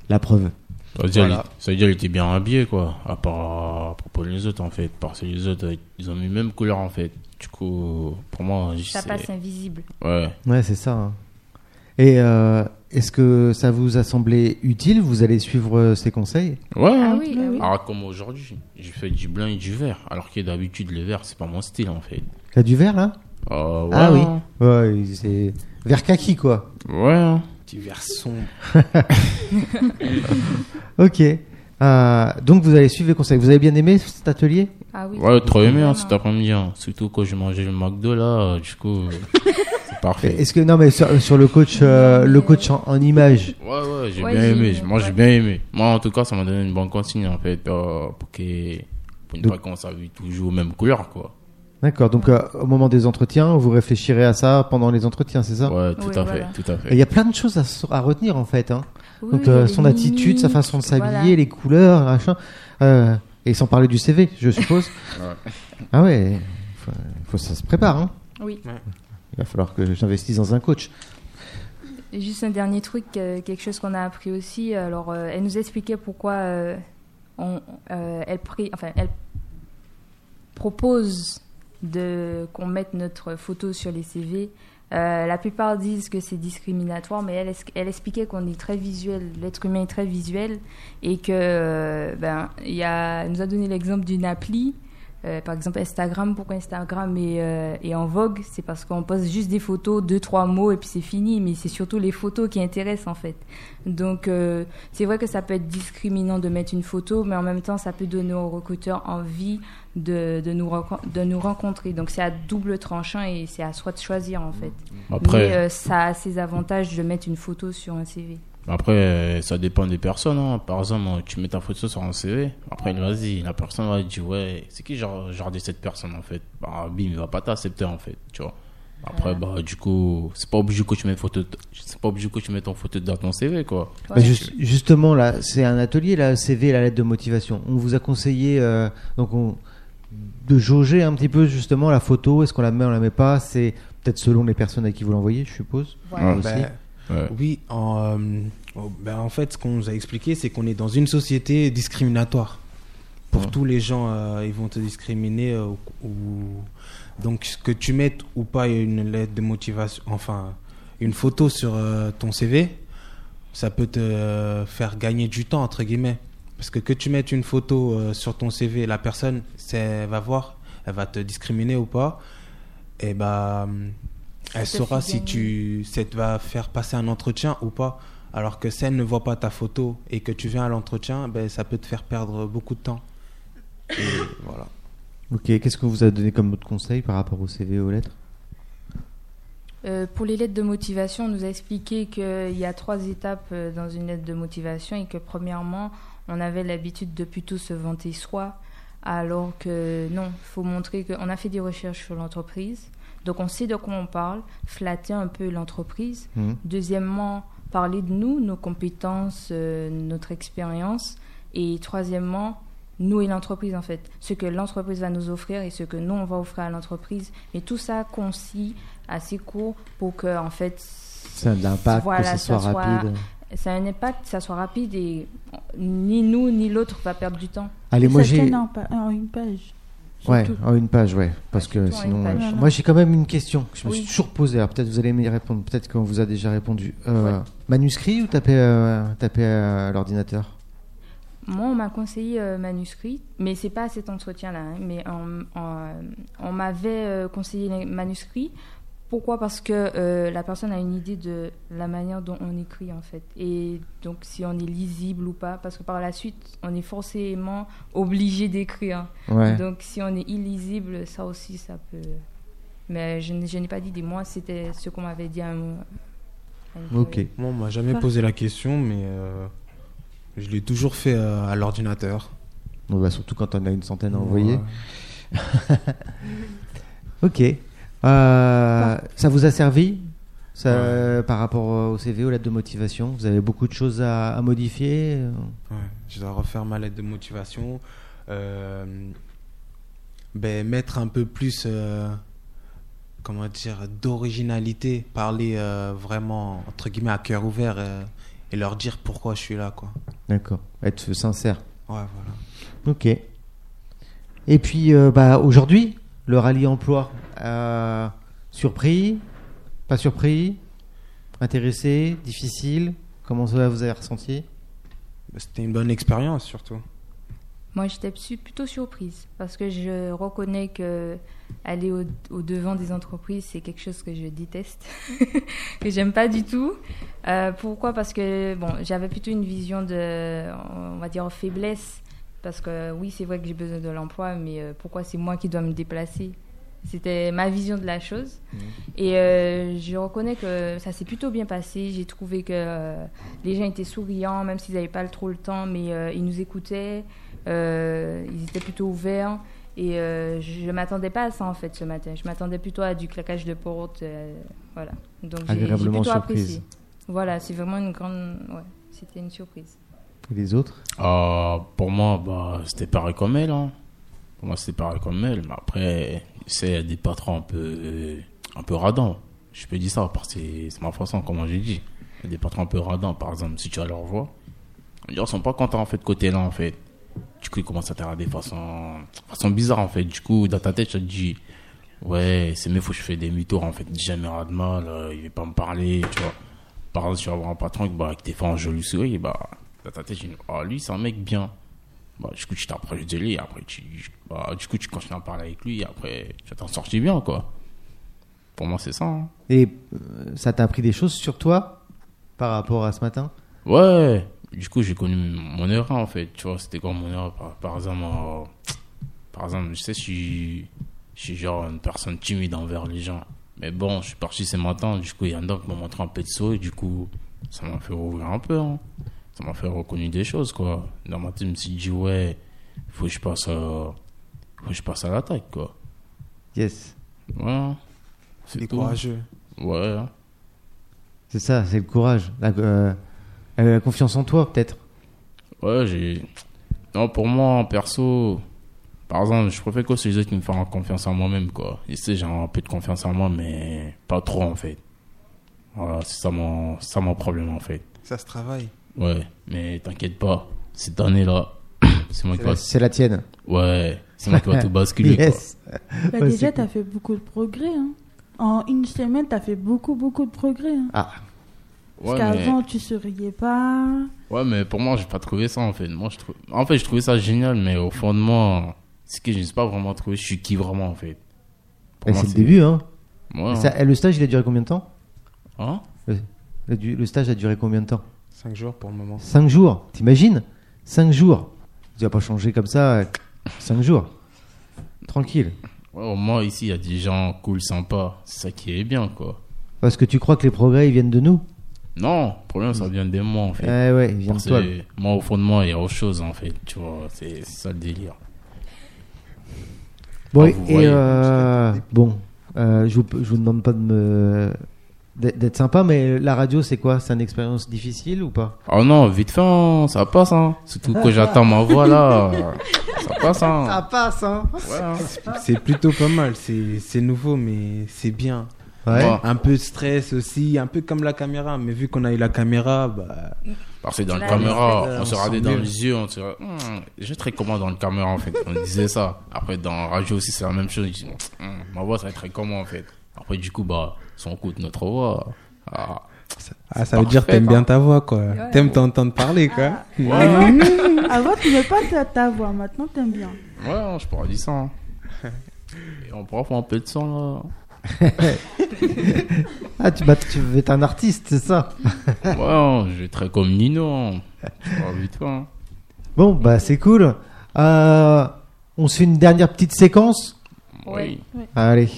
La preuve. Ça veut dire, Voilà. il- ça veut dire qu'il était bien habillé, quoi. À part à propos des autres, en fait. Parce que les autres, ils ont mis même couleur, en fait. Du coup, pour moi, je ça passe invisible. Ouais. Ouais, c'est ça. hein. Et euh, est-ce que ça vous a semblé utile Vous allez suivre euh, ces conseils? Ouais. Ah hein. oui, ah oui. Alors, comme aujourd'hui, j'ai fait du blanc et du vert. Alors que d'habitude, le vert, c'est pas mon style, en fait. T'as du vert là? Ouais, Ah oui. hein. Ouais, c'est vert kaki quoi. Ouais. hein. Petit vert sombre. Ok. Euh, donc vous allez suivre les conseils. Vous avez bien aimé cet atelier? Ah oui. Ouais, trop aimé, hein, Vraiment. cet après-midi. hein. Surtout quand j'ai mangé le McDo, là, euh, du coup, euh, c'est parfait. Est-ce que non mais sur, sur le coach, euh, le coach en, en image. Ouais, ouais, j'ai Ouais, bien j'ai- aimé. Moi, j'ai ouais. bien aimé. Moi, en tout cas, ça m'a donné une bonne consigne, en fait, euh, pour, que, pour ne Donc- pas qu'on s'habille toujours aux mêmes couleurs, quoi. D'accord. Donc euh, au moment des entretiens, vous réfléchirez à ça pendant les entretiens, c'est ça? Ouais, tout Oui, à voilà. fait, tout à fait. il y a plein de choses à, retenir en fait. Hein. Oui, Donc euh, son attitude, sa façon de s'habiller, voilà. les couleurs, machin. Euh, et sans parler du CV, je suppose. Ouais. Ah ouais. Faut, faut ça se prépare. Hein. Oui. Il va falloir que j'investisse dans un coach. Juste un dernier truc, quelque chose qu'on a appris aussi. Alors, euh, elle nous expliquait pourquoi euh, on, euh, elle, pré- enfin, elle propose de qu'on mette notre photo sur les CV. Euh, la plupart disent que c'est discriminatoire, mais elle, expliquait qu'on est très visuel, l'être humain est très visuel, et que euh, ben, y a, nous a donné l'exemple d'une appli euh, par exemple Instagram, pourquoi Instagram est, euh, est en vogue? C'est parce qu'on poste juste des photos, deux, trois mots et puis c'est fini, mais c'est surtout les photos qui intéressent en fait. Donc euh, c'est vrai que ça peut être discriminant de mettre une photo, mais en même temps ça peut donner aux recruteurs envie de, de, nous, de nous rencontrer. Donc c'est à double tranchant et c'est à soi de choisir en fait. Après, Mais ça a ses avantages de mettre une photo sur un CV. Après, euh, ça dépend des personnes. hein. Par exemple, tu mets ta photo sur un CV. Après, vas-y, la personne va dire Ouais, c'est qui genre, genre de cette personne en fait? Bah, bim, il va pas t'accepter en fait. Tu vois. Après, bah, du coup, c'est pas obligé que tu mettes photo, c'est pas obligé que tu mettes ton photo dans ton CV quoi. Bah, juste- justement, là, c'est un atelier, la CV, la lettre de motivation. On vous a conseillé euh, donc on- de jauger un petit peu justement la photo. Est-ce qu'on la met, on la met pas? C'est peut-être selon les personnes à qui vous l'envoyez, je suppose. Ouais. Aussi. Ben, Ouais. Oui, en, euh, oh, ben, en fait, ce qu'on nous a expliqué, c'est qu'on est dans une société discriminatoire. Pour Ouais. tous les gens, euh, ils vont te discriminer. euh, ou... Donc, que tu mettes ou pas une lettre de motivation, enfin, une photo sur euh, ton CV, ça peut te faire gagner du temps, entre guillemets. Parce que que tu mettes une photo sur ton CV, la personne elle va voir, elle va te discriminer ou pas. Et bah, elle saura si tu ça te va faire passer un entretien ou pas. Alors que si elle ne voit pas ta photo et que tu viens à l'entretien, ben, ça peut te faire perdre beaucoup de temps. Et voilà. Ok, qu'est-ce qu'on vous a donné comme autre conseil par rapport au CV et aux lettres? Euh, pour les lettres de motivation, on nous a expliqué qu'il y a trois étapes euh, dans une lettre de motivation et que premièrement, on avait l'habitude de plutôt se vanter soi, alors que non, il faut montrer qu'on a fait des recherches sur l'entreprise, donc on sait de quoi on parle, flatter un peu l'entreprise. Mhm. Deuxièmement, parler de nous, nos compétences, euh, notre expérience. Et troisièmement, nous et l'entreprise en fait. Ce que l'entreprise va nous offrir et ce que nous on va offrir à l'entreprise. Mais tout ça concis, assez court pour que en fait Ça a de l'impact, Voilà, que ce soit ça soit- rapide. ça a un impact, ça soit rapide et ni nous ni l'autre va perdre du temps. Allez, Et moi j'ai. en une page. Ouais, en une page, ouais. Parce que sinon. euh. Moi j'ai quand même une question que je me suis toujours posée. Alors peut-être vous allez m'y répondre. Peut-être qu'on vous a déjà répondu. Euh. Manuscrit ou taper, euh, taper à l'ordinateur? Moi, on m'a conseillé euh, manuscrit, mais c'est pas à cet entretien-là. hein, mais on, on- on m'avait euh, conseillé les manuscrits. Pourquoi? Parce que euh, la personne a une idée de la manière dont on écrit, en fait. Et donc, si on est lisible ou pas. Parce que par la suite, on est forcément obligé d'écrire. Ouais. Donc, si on est illisible, ça aussi, ça peut. Mais je, n'ai- pas d'idée. Moi, c'était ce qu'on m'avait dit à un. une Ok. Moi, on m'a jamais posé la question, mais euh, je l'ai toujours fait euh, à l'ordinateur. Bon, bah, surtout quand on a une centaine à envoyer. Ouais. Ok. Euh, ça vous a servi ça, euh, par rapport au CV, aux lettres de motivation? Vous avez beaucoup de choses à, à modifier euh? Ouais, je dois refaire ma lettre de motivation. Euh, ben, mettre un peu plus, euh, comment dire, d'originalité. Parler euh, vraiment, entre guillemets, à cœur ouvert euh, et leur dire pourquoi je suis là, quoi. D'accord. Être sincère. Ouais, voilà. Ok. Et puis, euh, bah, aujourd'hui, le rallye emploi, euh, surpris Pas surpris Intéressé Difficile Comment cela vous avez ressenti? Ben, C'était une bonne expérience, surtout. Moi, j'étais plutôt surprise parce que je reconnais que aller au, au devant des entreprises, c'est quelque chose que je déteste, que j'aime pas du tout. Euh, pourquoi? Parce que bon, j'avais plutôt une vision de, on va dire, faiblesse. Parce que oui, c'est vrai que j'ai besoin de l'emploi, mais euh, pourquoi c'est moi qui dois me déplacer? C'était ma vision de la chose. Et euh, je reconnais que ça s'est plutôt bien passé. J'ai trouvé que euh, les gens étaient souriants, même s'ils n'avaient pas trop le temps, mais euh, ils nous écoutaient. Euh, ils étaient plutôt ouverts. Et euh, je ne m'attendais pas à ça, en fait, ce matin. Je m'attendais plutôt à du claquage de porte. euh, voilà. Donc, j'ai- plutôt surprise. apprécié. Voilà, c'est vraiment une grande. Ouais, c'était une surprise. Et les autres? Ah, pour moi, bah, c'était pareil comme elle. Hein. Pour moi, c'était pareil comme elle. Mais après, a des patrons un peu, un peu. Je peux dire ça parce que c'est ma façon, comment j'ai dit. Il y a des patrons un peu radants. Par exemple, si tu as leur voix, ils sont pas contents en fait côté là en fait. Du coup, ils commencent à te regarder de façon, façon bizarre en fait. Du coup, dans ta tête, tu te dis, ouais, c'est mieux, faut que je fais des demi-tours en fait. Jamais ras de mal, euh, il va pas me parler, tu vois. Par exemple, tu vas voir un patron bah, qui te fait un joli sourire, bah, dans ta tête, tu dis, oh, lui, c'est un mec bien. Bah, du coup, tu t'approches de lui, après, tu, bah, du coup, tu continues à parler avec lui, après, tu t'en sortis bien, quoi. Pour moi, c'est ça. hein. Et euh, ça t'a appris des choses sur toi par rapport à ce matin? Ouais, du coup, j'ai connu mon erreur, en fait. Tu vois, c'était quoi mon erreur? Par, par exemple, euh, par exemple, je sais, je suis, je suis genre une personne timide envers les gens. Mais bon, je suis parti ce matin, du coup, il y en a qui m'ont montré un peu de saut, et du coup, ça m'a fait rouvrir un peu. hein. Ça m'a fait reconnaître des choses, quoi. Dans ma tête, je me suis dit, ouais, faut que je passe, euh, faut que je passe à l'attaque, quoi. Yes. Ouais. C'est courageux. Ouais. C'est ça, c'est le courage. La, euh, euh, la confiance en toi, peut-être. Ouais, j'ai. Non, pour moi, perso, par exemple, je préfère que c'est les autres qui me font confiance en moi-même, quoi. Et tu sais, j'ai un peu de confiance en moi, mais pas trop, en fait. Voilà, c'est ça mon, c'est ça mon problème, en fait. Ça se travaille. Ouais, mais t'inquiète pas, cette année-là, c'est moi qui va. C'est la tienne. Ouais, c'est moi qui va tout basculer, Yes. Bah, Ouais, déjà, c'est tu as fait beaucoup de progrès. hein. En une semaine, tu as fait beaucoup, beaucoup de progrès. hein. Ah, quoi. Parce Ouais, mais... qu'avant, tu souriais pas. ouais, mais pour moi, j'ai pas trouvé ça, en fait. Moi, je. En fait, je trouvais ça génial, mais au fond de moi, c'est que je n'ai pas vraiment trouvé. Je suis qui vraiment, en fait. Pour Et moi, c'est le début, hein. Ouais, ça- et le stage, il a duré combien de temps? Hein? Le stage a duré combien de temps? 5 jours pour le moment. 5 jours. T'imagines? 5 jours. Tu vas pas changer comme ça. 5 jours. Tranquille. Ouais, au moins, ici, il y a des gens cool, sympas. C'est ça qui est bien, quoi. Parce que tu crois que les progrès, ils viennent de nous? Non, le problème, ça vient de moi, en fait. Eh ouais, ils viennent de toi. que moi, au fond de moi, il y a autre chose, en fait. Tu vois, c'est ça le délire. Bon, Ah, et, vous et, voyez, euh, bon, euh, je, vous, je vous demande pas de me d'être sympa, mais la radio, c'est quoi? C'est une expérience difficile ou pas? Oh non, vite fait, hein, ça passe, hein. Surtout que j'attends ma voix, là. Ça passe, hein. passe, hein Ouais, hein. C'est plutôt pas mal. C'est c'est nouveau, mais c'est bien. Ouais. Un peu de stress aussi, un peu comme la caméra. Mais vu qu'on a eu la caméra, bah, Parce que dans la caméra, on se on regardait dans les yeux, on se regardait, Hum, j'ai très comment dans le caméra, en fait. On disait ça. Après, dans la radio aussi, c'est la même chose. Je dis, Hum, ma voix, ça va être très comment, en fait. Après, du coup, bah, si on écoute notre voix, ah, ah, ça veut dire que t'aimes hein. bien ta voix, quoi. T'aimes t'entendre parler, quoi. ouais, Avant, tu n'aimais pas ta, ta voix. Maintenant, t'aimes bien. ouais, je pourrais dire ça. hein. Et on pourra faire un peu de son, là. Ah, tu, bah, tu veux être un artiste, c'est ça? Ouais, hein, je vais très comme Nino. Hein. Hein. Bon, bah c'est cool. Euh, on se fait une dernière petite séquence? Oui. Allez.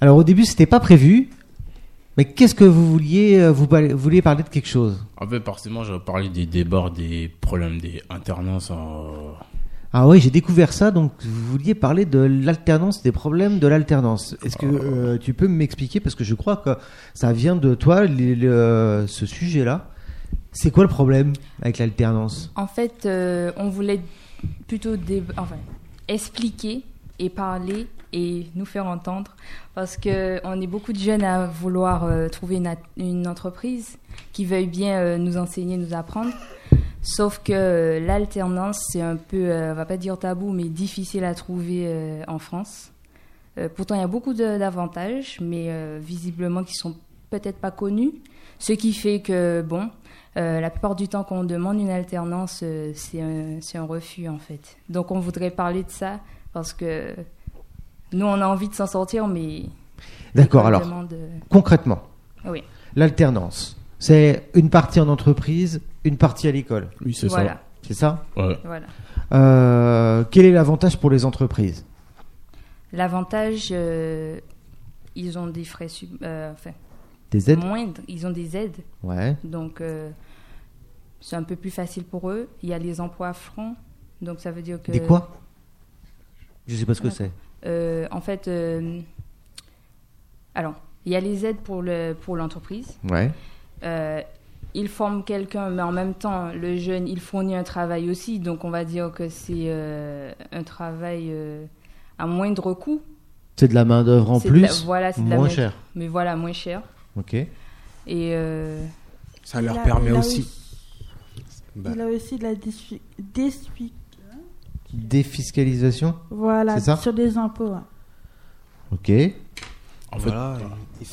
Alors au début c'était pas prévu, mais qu'est-ce que vous vouliez euh, vous, parler- vous vouliez parler de quelque chose? En fait, forcément, je vais parler des débats, des problèmes des alternances. euh, Ah oui j'ai découvert ça donc vous vouliez parler de l'alternance, des problèmes de l'alternance. Est-ce que euh, tu peux m'expliquer? Parce que je crois que ça vient de toi les- ce sujet-là. C'est quoi le problème avec l'alternance? En fait, euh, on voulait plutôt expliquer et parler et nous faire entendre parce que on est beaucoup de jeunes à vouloir euh, trouver une, entreprise qui veuille bien euh, nous enseigner, nous apprendre. Sauf que l'alternance, c'est un peu, on va pas dire tabou, mais difficile à trouver en France. Pourtant, il y a beaucoup d'avantages, mais visiblement qui sont peut-être pas connus. Ce qui fait que, bon, la plupart du temps, quand on demande une alternance, euh, c'est un, refus en fait. Donc on voudrait parler de ça parce que nous, on a envie de s'en sortir, mais. D'accord alors demande, euh, concrètement. Oui. L'alternance, c'est une partie en entreprise, une partie à l'école. Oui, c'est Voilà, C'est ça ça? Ouais. voilà. Euh, Quel est l'avantage pour les entreprises? L'avantage, euh, ils ont des frais sub- euh, enfin, Des aides? moindres, ils ont des aides, Ouais. donc euh, c'est un peu plus facile pour eux. Il y a les emplois francs, donc ça veut dire que. Des quoi? Je sais pas ce que Ouais. c'est. Euh, en fait, euh, alors, il y a les aides pour le pour l'entreprise. Ouais. Euh, il forme quelqu'un, mais en même temps, le jeune, il fournit un travail aussi. Donc, on va dire que c'est euh, un travail euh, à moindre coût. C'est de la main d'œuvre en C'est de la- plus, voilà, c'est de la moins main- cher. Mais voilà, moins cher. Ok. Et euh, Ça leur permet aussi. Bah, Il a aussi de la Défiscalisation. Voilà, C'est ça sur des impôts. ouais. Ok. En fait, Voilà,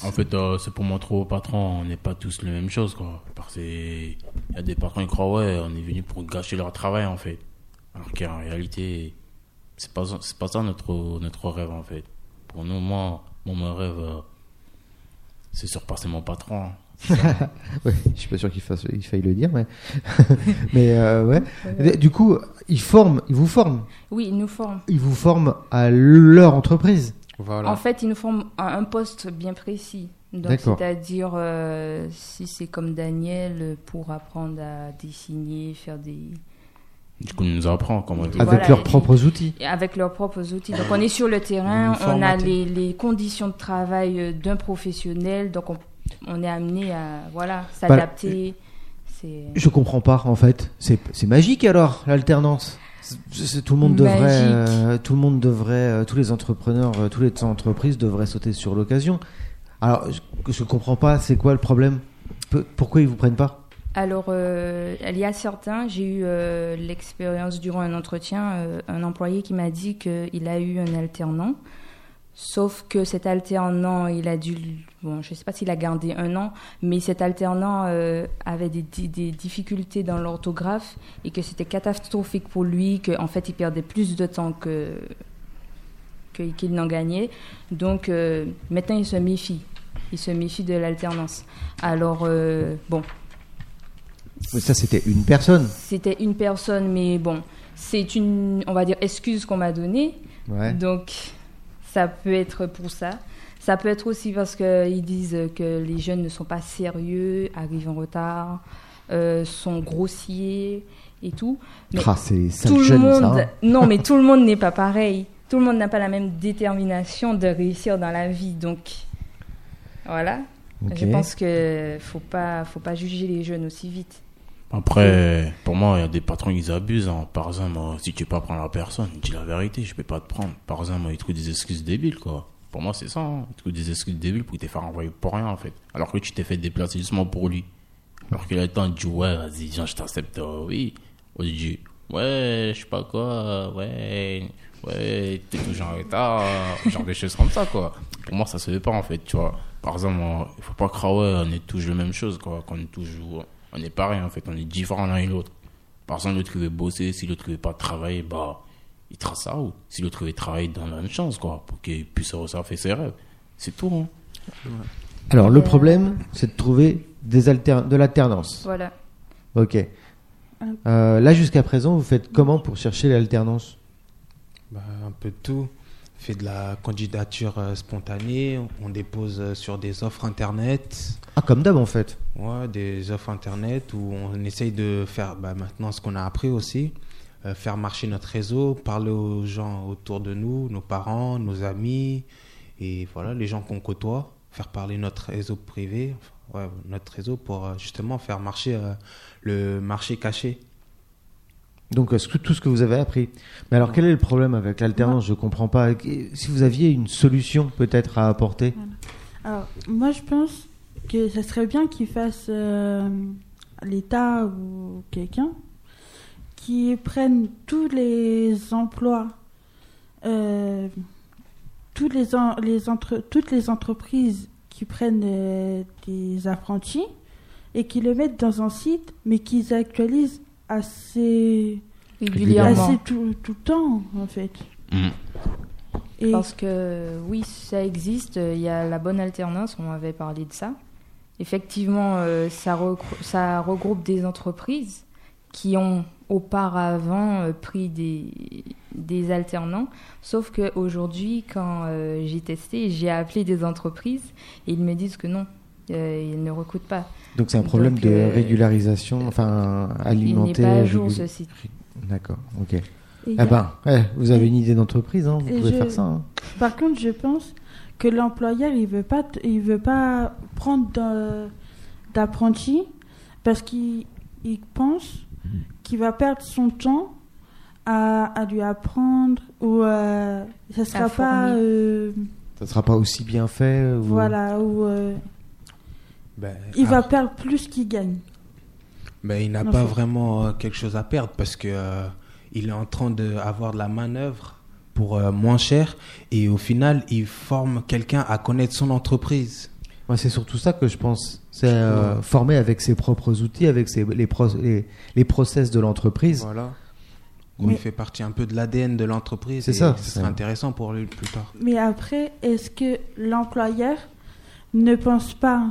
en fait euh, c'est pour montrer aux patrons, on n'est pas tous les mêmes choses, quoi. Parce qu'il y a des patrons qui croient, ouais, on est venu pour gâcher leur travail, en fait. Alors qu'en réalité, c'est pas, c'est pas ça notre, notre rêve, en fait. Pour nous, moi, moi mon rêve, euh, c'est surpasser mon patron. Ouais, je suis pas sûr qu'il fasse, il faille le dire, mais, mais euh, ouais. Du coup, ils forment, ils vous forment, Oui, ils nous forment. ils vous forment à leur entreprise. Voilà. En fait, ils nous forment à un poste bien précis. Donc, D'accord. c'est-à-dire, euh, si c'est comme Daniel, pour apprendre à dessiner, faire des. Du coup, ils nous apprend comment avec voilà, leurs et- propres outils. avec leurs propres outils. Donc, on est sur le terrain, on a les conditions de travail euh, d'un professionnel, donc on, on est amené à voilà, s'adapter. C'est. Je comprends pas en fait. C'est magique alors l'alternance. Tout le monde devrait, euh, tout le monde devrait, euh, tous les entrepreneurs, euh, toutes les entreprises devraient sauter sur l'occasion. Alors, je, je comprends pas. C'est quoi le problème? Pe- Pourquoi ils vous prennent pas? Alors, euh, il y a certains, j'ai eu l'expérience durant un entretien, un employé qui m'a dit qu'il a eu un alternant, sauf que cet alternant, il a dû, bon, je ne sais pas s'il a gardé un an, mais cet alternant euh, avait des, des difficultés dans l'orthographe et que c'était catastrophique pour lui, qu'en fait, il perdait plus de temps que qu'il n'en gagnait. Donc, euh, maintenant, il se méfie. Il se méfie de l'alternance. Alors, euh, bon, Mais Ça, c'était une personne. c'était une personne, mais bon, c'est une, on va dire, excuse qu'on m'a donnée. Ouais. Donc, ça peut être pour ça. Ça peut être aussi parce qu'ils disent que les jeunes ne sont pas sérieux, arrivent en retard, euh, sont grossiers et tout. Mais Ah, c'est tout le jeune, monde, ça. hein. non, mais tout le monde n'est pas pareil. Tout le monde n'a pas la même détermination de réussir dans la vie. Donc, voilà. Je pense que faut pas, faut pas juger les jeunes aussi vite. Après, pour moi, il y a des patrons qui abusent. hein. Par exemple, euh, si tu peux pas prendre la personne, dis la vérité, je peux pas te prendre. Par exemple, ils trouvent des excuses débiles, quoi. Pour moi, c'est ça. Hein. Ils trouvent des excuses débiles pour te faire envoyer pour rien, en fait. Alors que tu t'es fait déplacer justement pour lui. Alors qu'il a le temps de dire, ouais, vas-y, je t'accepte, euh, oui. Au dire, ouais, je sais pas quoi, ouais, ouais, t'es toujours en retard, euh, genre des choses comme ça, quoi. Pour moi, ça se fait pas, en fait, tu vois. Par exemple, euh, il faut pas croire, ouais, on est tous la même chose, quoi. Qu'on est toujours, on est pareil, en fait, on est différents l'un et l'autre. Par exemple, l'autre qui veut bosser, si l'autre veut pas travailler, bah, il trace sa route. Si l'autre veut travailler, dans la même chance, quoi, pour qu'il puisse faire ses rêves. C'est tout, hein. Alors, le Euh, problème, c'est de trouver des alter... de l'alternance. Voilà. Ok. Euh, là, jusqu'à présent, vous faites comment pour chercher l'alternance? Bah, un peu de tout. On fait de la candidature euh, spontanée, on dépose euh, sur des offres internet. Ah, comme d'hab en fait. Ouais, des offres internet où on essaye de faire bah, maintenant ce qu'on a appris aussi, euh, faire marcher notre réseau, parler aux gens autour de nous, nos parents, nos amis, et voilà, les gens qu'on côtoie, faire parler notre réseau privé, enfin, ouais, notre réseau pour justement faire marcher euh, le marché caché. Donc, tout ce que vous avez appris. Mais alors, quel est le problème avec l'alternance? Je comprends pas. Si vous aviez une solution peut-être à apporter? Alors, moi, je pense que ça serait bien qu'ils fassent euh, l'État ou quelqu'un qui prenne tous les emplois, euh, les, en- les toutes les entreprises qui prennent euh, des apprentis et qui le mettent dans un site, mais qu'ils actualisent assez, Régulièrement. assez tout, tout le temps, en fait. Mhm. Et Parce que oui, ça existe. Il y a la bonne alternance, on avait parlé de ça. Effectivement, euh, ça, regrou- ça regroupe des entreprises qui ont auparavant euh, pris des, des alternants. Sauf qu'aujourd'hui, quand euh, j'ai testé, j'ai appelé des entreprises et ils me disent que non, euh, ils ne recrutent pas. Donc, c'est un problème Donc, de euh, régularisation, enfin, Il n'est alimentaire. pas à jour régul- ce site. D'accord, ok. et il y Eh a- ben, ouais, vous avez une idée d'entreprise, hein, vous Et pouvez je- faire ça. hein. Par contre, je pense que l'employeur, il veut pas, t- il veut pas prendre d'apprentis parce qu'il il pense qu'il va perdre son temps à, à lui apprendre ou euh, ça sera pas, euh, Ça sera pas aussi bien fait. ou- voilà, ou euh, Ben, il va ah, perdre plus qu'il gagne. ben, il n'a pas vraiment euh, quelque chose à perdre parce que euh, il est en train d'avoir de la manœuvre pour euh, moins cher et au final, ils forment quelqu'un à connaître son entreprise. Moi, c'est surtout ça que je pense. C'est euh, former avec ses propres outils, avec ses, les, pro- les, les process de l'entreprise. Voilà. Où Mais- il fait partie un peu de l'ADN de l'entreprise. C'est ça, Ce c'est- serait intéressant pour lui plus tard. Mais après, est-ce que l'employeur ne pense pas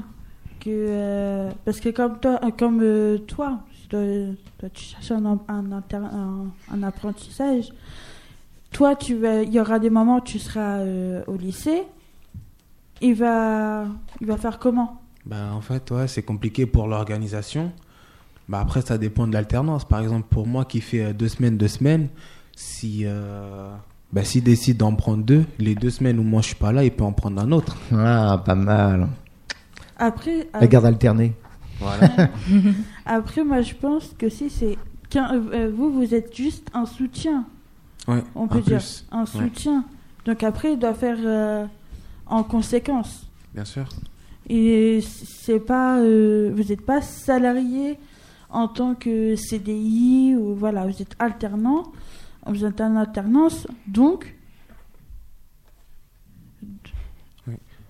que... euh, parce que comme toi, euh, comme, euh, toi, toi, toi, tu cherches un, un, inter- un- un apprentissage, toi, tu vas, il y aura des moments où tu seras euh, au lycée, il va, il va faire comment? Bah, en fait, ouais, c'est compliqué pour l'organisation. Bah, après, ça dépend de l'alternance. Par exemple, pour moi qui fais euh, deux semaines, deux semaines, si, euh, bah, s'il décide d'en prendre deux, les deux semaines où moi je suis pas là, il peut en prendre un autre. Ah, pas mal. Après, La garde alternée. Voilà. après, moi, je pense que si c'est... qu'un- euh, vous, vous êtes juste un soutien. ouais, on peut dire plus, un soutien. Donc après, il doit faire euh, en conséquence. bien sûr. Et c'est pas, euh, vous n'êtes pas salarié en tant que CDI ou voilà, vous êtes alternant, vous êtes en alternance, donc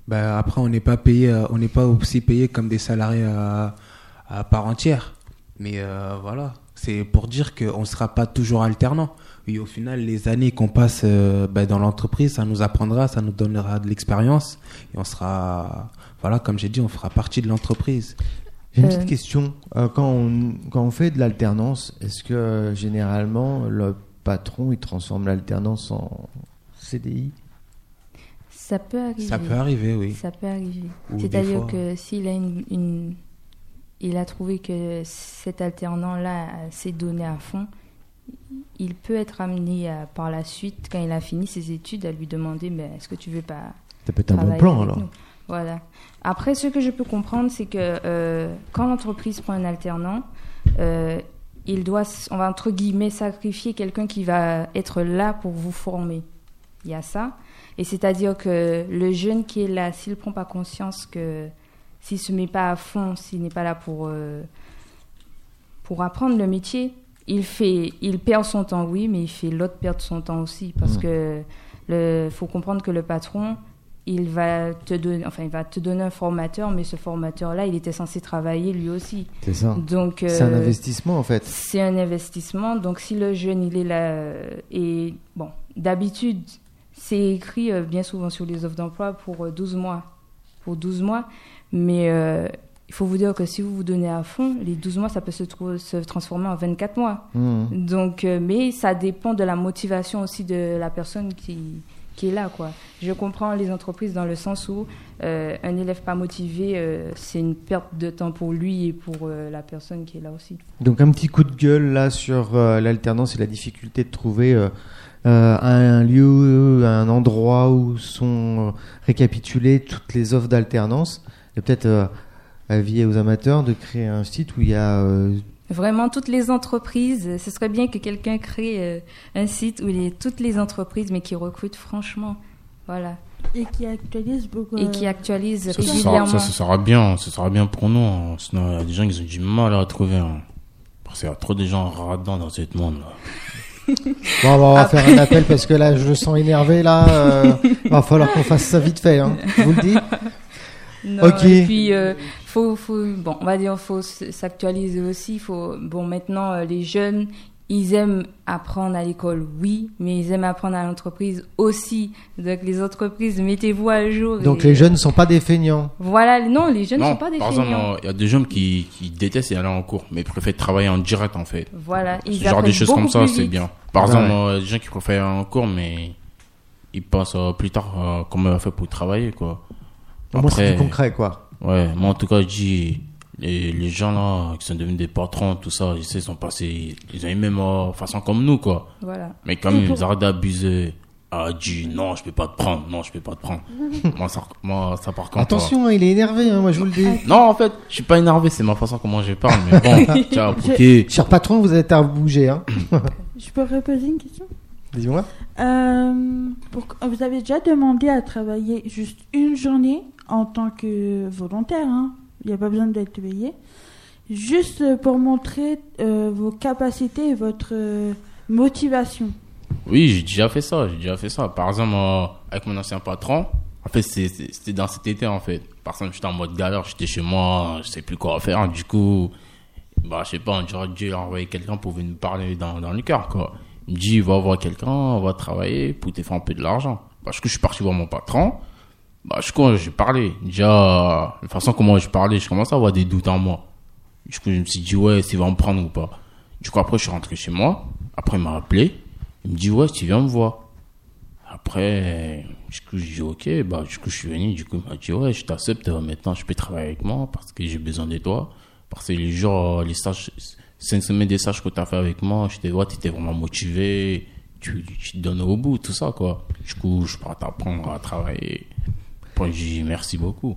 Bah, après, on n'est pas payé, euh, on n'est pas aussi payé comme des salariés à, à part entière. Mais euh, voilà, c'est pour dire qu'on ne sera pas toujours alternant. Et au final, les années qu'on passe euh, bah, dans l'entreprise, ça nous apprendra, ça nous donnera de l'expérience. Et on sera, voilà, comme j'ai dit, on fera partie de l'entreprise. J'ai une Euh, petite question. Euh, quand, on, quand on fait de l'alternance, est-ce que euh, généralement le patron il transforme l'alternance en CDI Ça peut arriver. Ça peut arriver, oui. Ça peut arriver. C'est-à-dire fois- que s'il a une, une- il a trouvé que cet alternant-là s'est donné à fond, il peut être amené à, par la suite, quand il a fini ses études, à lui demander mais est-ce que tu veux pas Ça peut être un bon travailler plan avec alors. nous? Voilà. Après, ce que je peux comprendre, c'est que euh, quand l'entreprise prend un alternant, euh, il doit, on va entre guillemets, sacrifier quelqu'un qui va être là pour vous former. Il y a ça. Et c'est-à-dire que le jeune qui est là, s'il ne prend pas conscience que s'il se met pas à fond, s'il n'est pas là pour, euh, pour apprendre le métier, il, fait, il perd son temps, oui, mais il fait l'autre perdre son temps aussi. Parce Mhm. que il faut comprendre que le patron, il va te donner, enfin, il va te donner un formateur, mais ce formateur-là, il était censé travailler lui aussi. C'est ça. Donc, C'est un euh, investissement en fait. c'est un investissement. Donc, si le jeune, il est là, euh, et bon, d'habitude, c'est écrit euh, bien souvent sur les offres d'emploi pour euh, 12 mois. Pour 12 mois. Mais euh, il faut vous dire que si vous vous donnez à fond, les 12 mois, ça peut se, transformer en 24 mois. Mhm. Donc, euh, mais ça dépend de la motivation aussi de la personne qui, qui est là, quoi. Je comprends les entreprises dans le sens où euh, un élève pas motivé, euh, c'est une perte de temps pour lui et pour euh, la personne qui est là aussi. Donc un petit coup de gueule là sur euh, l'alternance et la difficulté de trouver euh, un lieu, un endroit où sont euh, récapitulées toutes les offres d'alternance. Et peut-être euh, avis aux amateurs de créer un site où il y a euh, Vraiment, toutes les entreprises, ce serait bien que quelqu'un crée euh, un site où il y ait toutes les entreprises, mais qui recrutent franchement. Voilà. et qui actualise beaucoup. Et qui actualisent Ça, régulièrement. ça, ça sera bien, ça sera bien pour nous. hein. Sinon, il y a des gens qui ont du mal à trouver. hein. Parce qu'il y a trop de gens radins dans ce monde. Là. Bon, on va faire un appel parce que là, je le sens énervé. Là, euh, va falloir qu'on fasse ça vite fait. Hein. Je vous le dis. Non, Ok. Et puis, euh, faut, faut, bon, on va dire, faut s'actualiser aussi. Faut, bon, maintenant, euh, les jeunes, ils aiment apprendre à l'école, oui, mais ils aiment apprendre à l'entreprise aussi. Donc, les entreprises, mettez-vous à jour. donc et- les jeunes ne sont pas des feignants. Voilà, non, les jeunes ne sont pas des par exemple, feignants. il y a des jeunes qui, qui détestent aller en cours, mais préfèrent travailler en direct en fait. Voilà, ils Ce genre de apprennent choses comme ça, plus c'est bien. Par Ouais. exemple, euh, il y a des gens qui préfèrent aller en cours, mais ils pensent euh, plus tard euh, comment on va faire pour travailler, quoi. Moins c'est du concret quoi. Ouais, moi en tout cas, je dis, les, les gens là, qui sont devenus des patrons, tout ça, ils, sont passés, ils ont eu même euh, façon comme nous, quoi. Voilà. Mais quand Et même, pour- ils arrêtent d'abuser. Ah, dit, non, je peux pas te prendre, non, je peux pas te prendre. moi, ça, moi, ça par contre. Attention, hein, il est énervé. Hein, moi, je vous le dis. euh, Non, en fait, je suis pas énervé, c'est ma façon comment je parle, mais bon, tiens, pour qui Cher patron, vous êtes à bouger. Hein. Je peux reposer une question? Dis-moi. Euh, pour- Vous avez déjà demandé à travailler juste une journée en tant que volontaire, hein? Il n'y a pas besoin d'être payé, juste pour montrer euh, vos capacités et votre euh, motivation. Oui, j'ai déjà fait ça, j'ai déjà fait ça. Par exemple, euh, avec mon ancien patron, en fait, c'était dans cet été, en fait. Par exemple, j'étais en mode galère, j'étais chez moi, je sais plus quoi faire. Du coup, bah, je sais pas, Dieu a envoyé quelqu'un pour venir me parler dans, dans le cœur, quoi. Il me dit, va voir quelqu'un, on va travailler pour te faire un peu de l'argent. Parce que je suis parti voir mon patron. Bah, je crois, j'ai parlé. Déjà, toute façon, comment je parlais, je commençais à avoir des doutes en moi. Du coup, je me suis dit, ouais, s'il va me prendre ou pas. Du coup, après, je suis rentré chez moi. Après, il m'a appelé. Il me dit, ouais, tu viens me voir. Après, du coup, j'ai dit, ok, bah, du coup, je suis venu. Du coup, il m'a dit, ouais, je t'accepte. euh, Maintenant, je peux travailler avec moi parce que j'ai besoin de toi. Parce que les jours, euh, les stages, c'est une semaine des stages que tu as fait avec moi. Je te vois, tu étais vraiment motivé. Tu, tu te donnes au bout, tout ça, quoi. Du coup, je peux t'apprendre à travailler. Après, j'ai dit, merci beaucoup.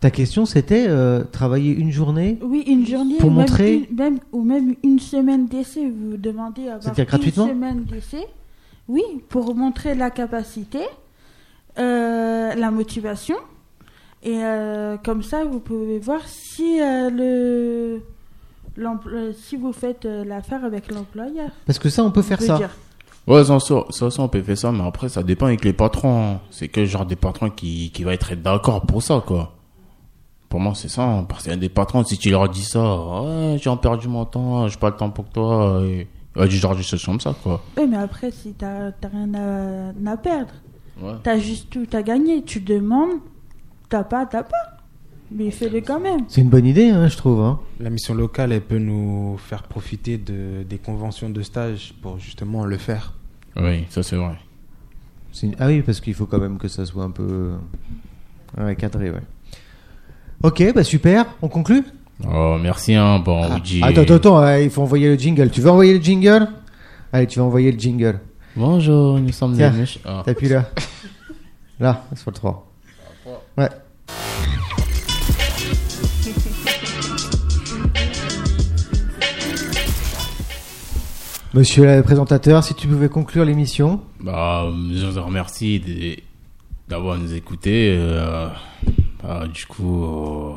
Ta question, c'était euh, travailler une journée Oui, une journée, Pour ou même montrer- une- même, ou même une semaine d'essai. Vous demandez à avoir gratuitement une semaine d'essai. Oui, pour montrer la capacité, euh, la motivation. Et euh, comme ça, vous pouvez voir si, euh, le, si vous faites euh, l'affaire avec l'employeur. Parce que ça, on peut faire peut ça. dire. Ouais, ça, ça, on peut faire ça, mais après, ça dépend avec les patrons. C'est que genre des patrons qui, qui va être d'accord pour ça, quoi. Pour moi, c'est ça. hein, Parce qu'il y a des patrons, si tu leur dis ça, ouais, j'ai perdu mon temps, j'ai pas le temps pour toi, et, ouais, du genre des choses comme ça, quoi. Oui, mais après, si t'as t'as rien à, à perdre, Ouais. t'as juste tout à gagner. Tu demandes, t'as pas, t'as pas. Mais fais-le quand même. C'est une bonne idée, hein, je trouve. hein. La mission locale, elle peut nous faire profiter de, des conventions de stage pour justement le faire. Oui, ça, c'est vrai. C'est une- Ah oui, parce qu'il faut quand même que ça soit un peu ouais, cadré, ouais. Ok, bah super, on conclut? Oh, merci, hein. Bon, on Ah. Attends, attends, attends, euh, il faut envoyer le jingle. Tu veux envoyer le jingle? Allez, tu vas envoyer le jingle. Bonjour, nous sommes Tiens, des mèches. Ah. T'appuies là. Là, sur le 3. Ouais. Monsieur le présentateur, si tu pouvais conclure l'émission. Bah, je vous remercie d'avoir nous écouté. euh, bah, du coup, euh,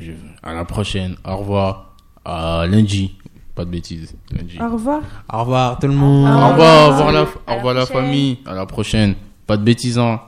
je- à la prochaine. Au revoir. À lundi. Pas de bêtises. Lundi. Au revoir. Au revoir tout le monde. Au revoir, au revoir la, au À la revoir la famille. À la prochaine. Pas de bêtises, hein.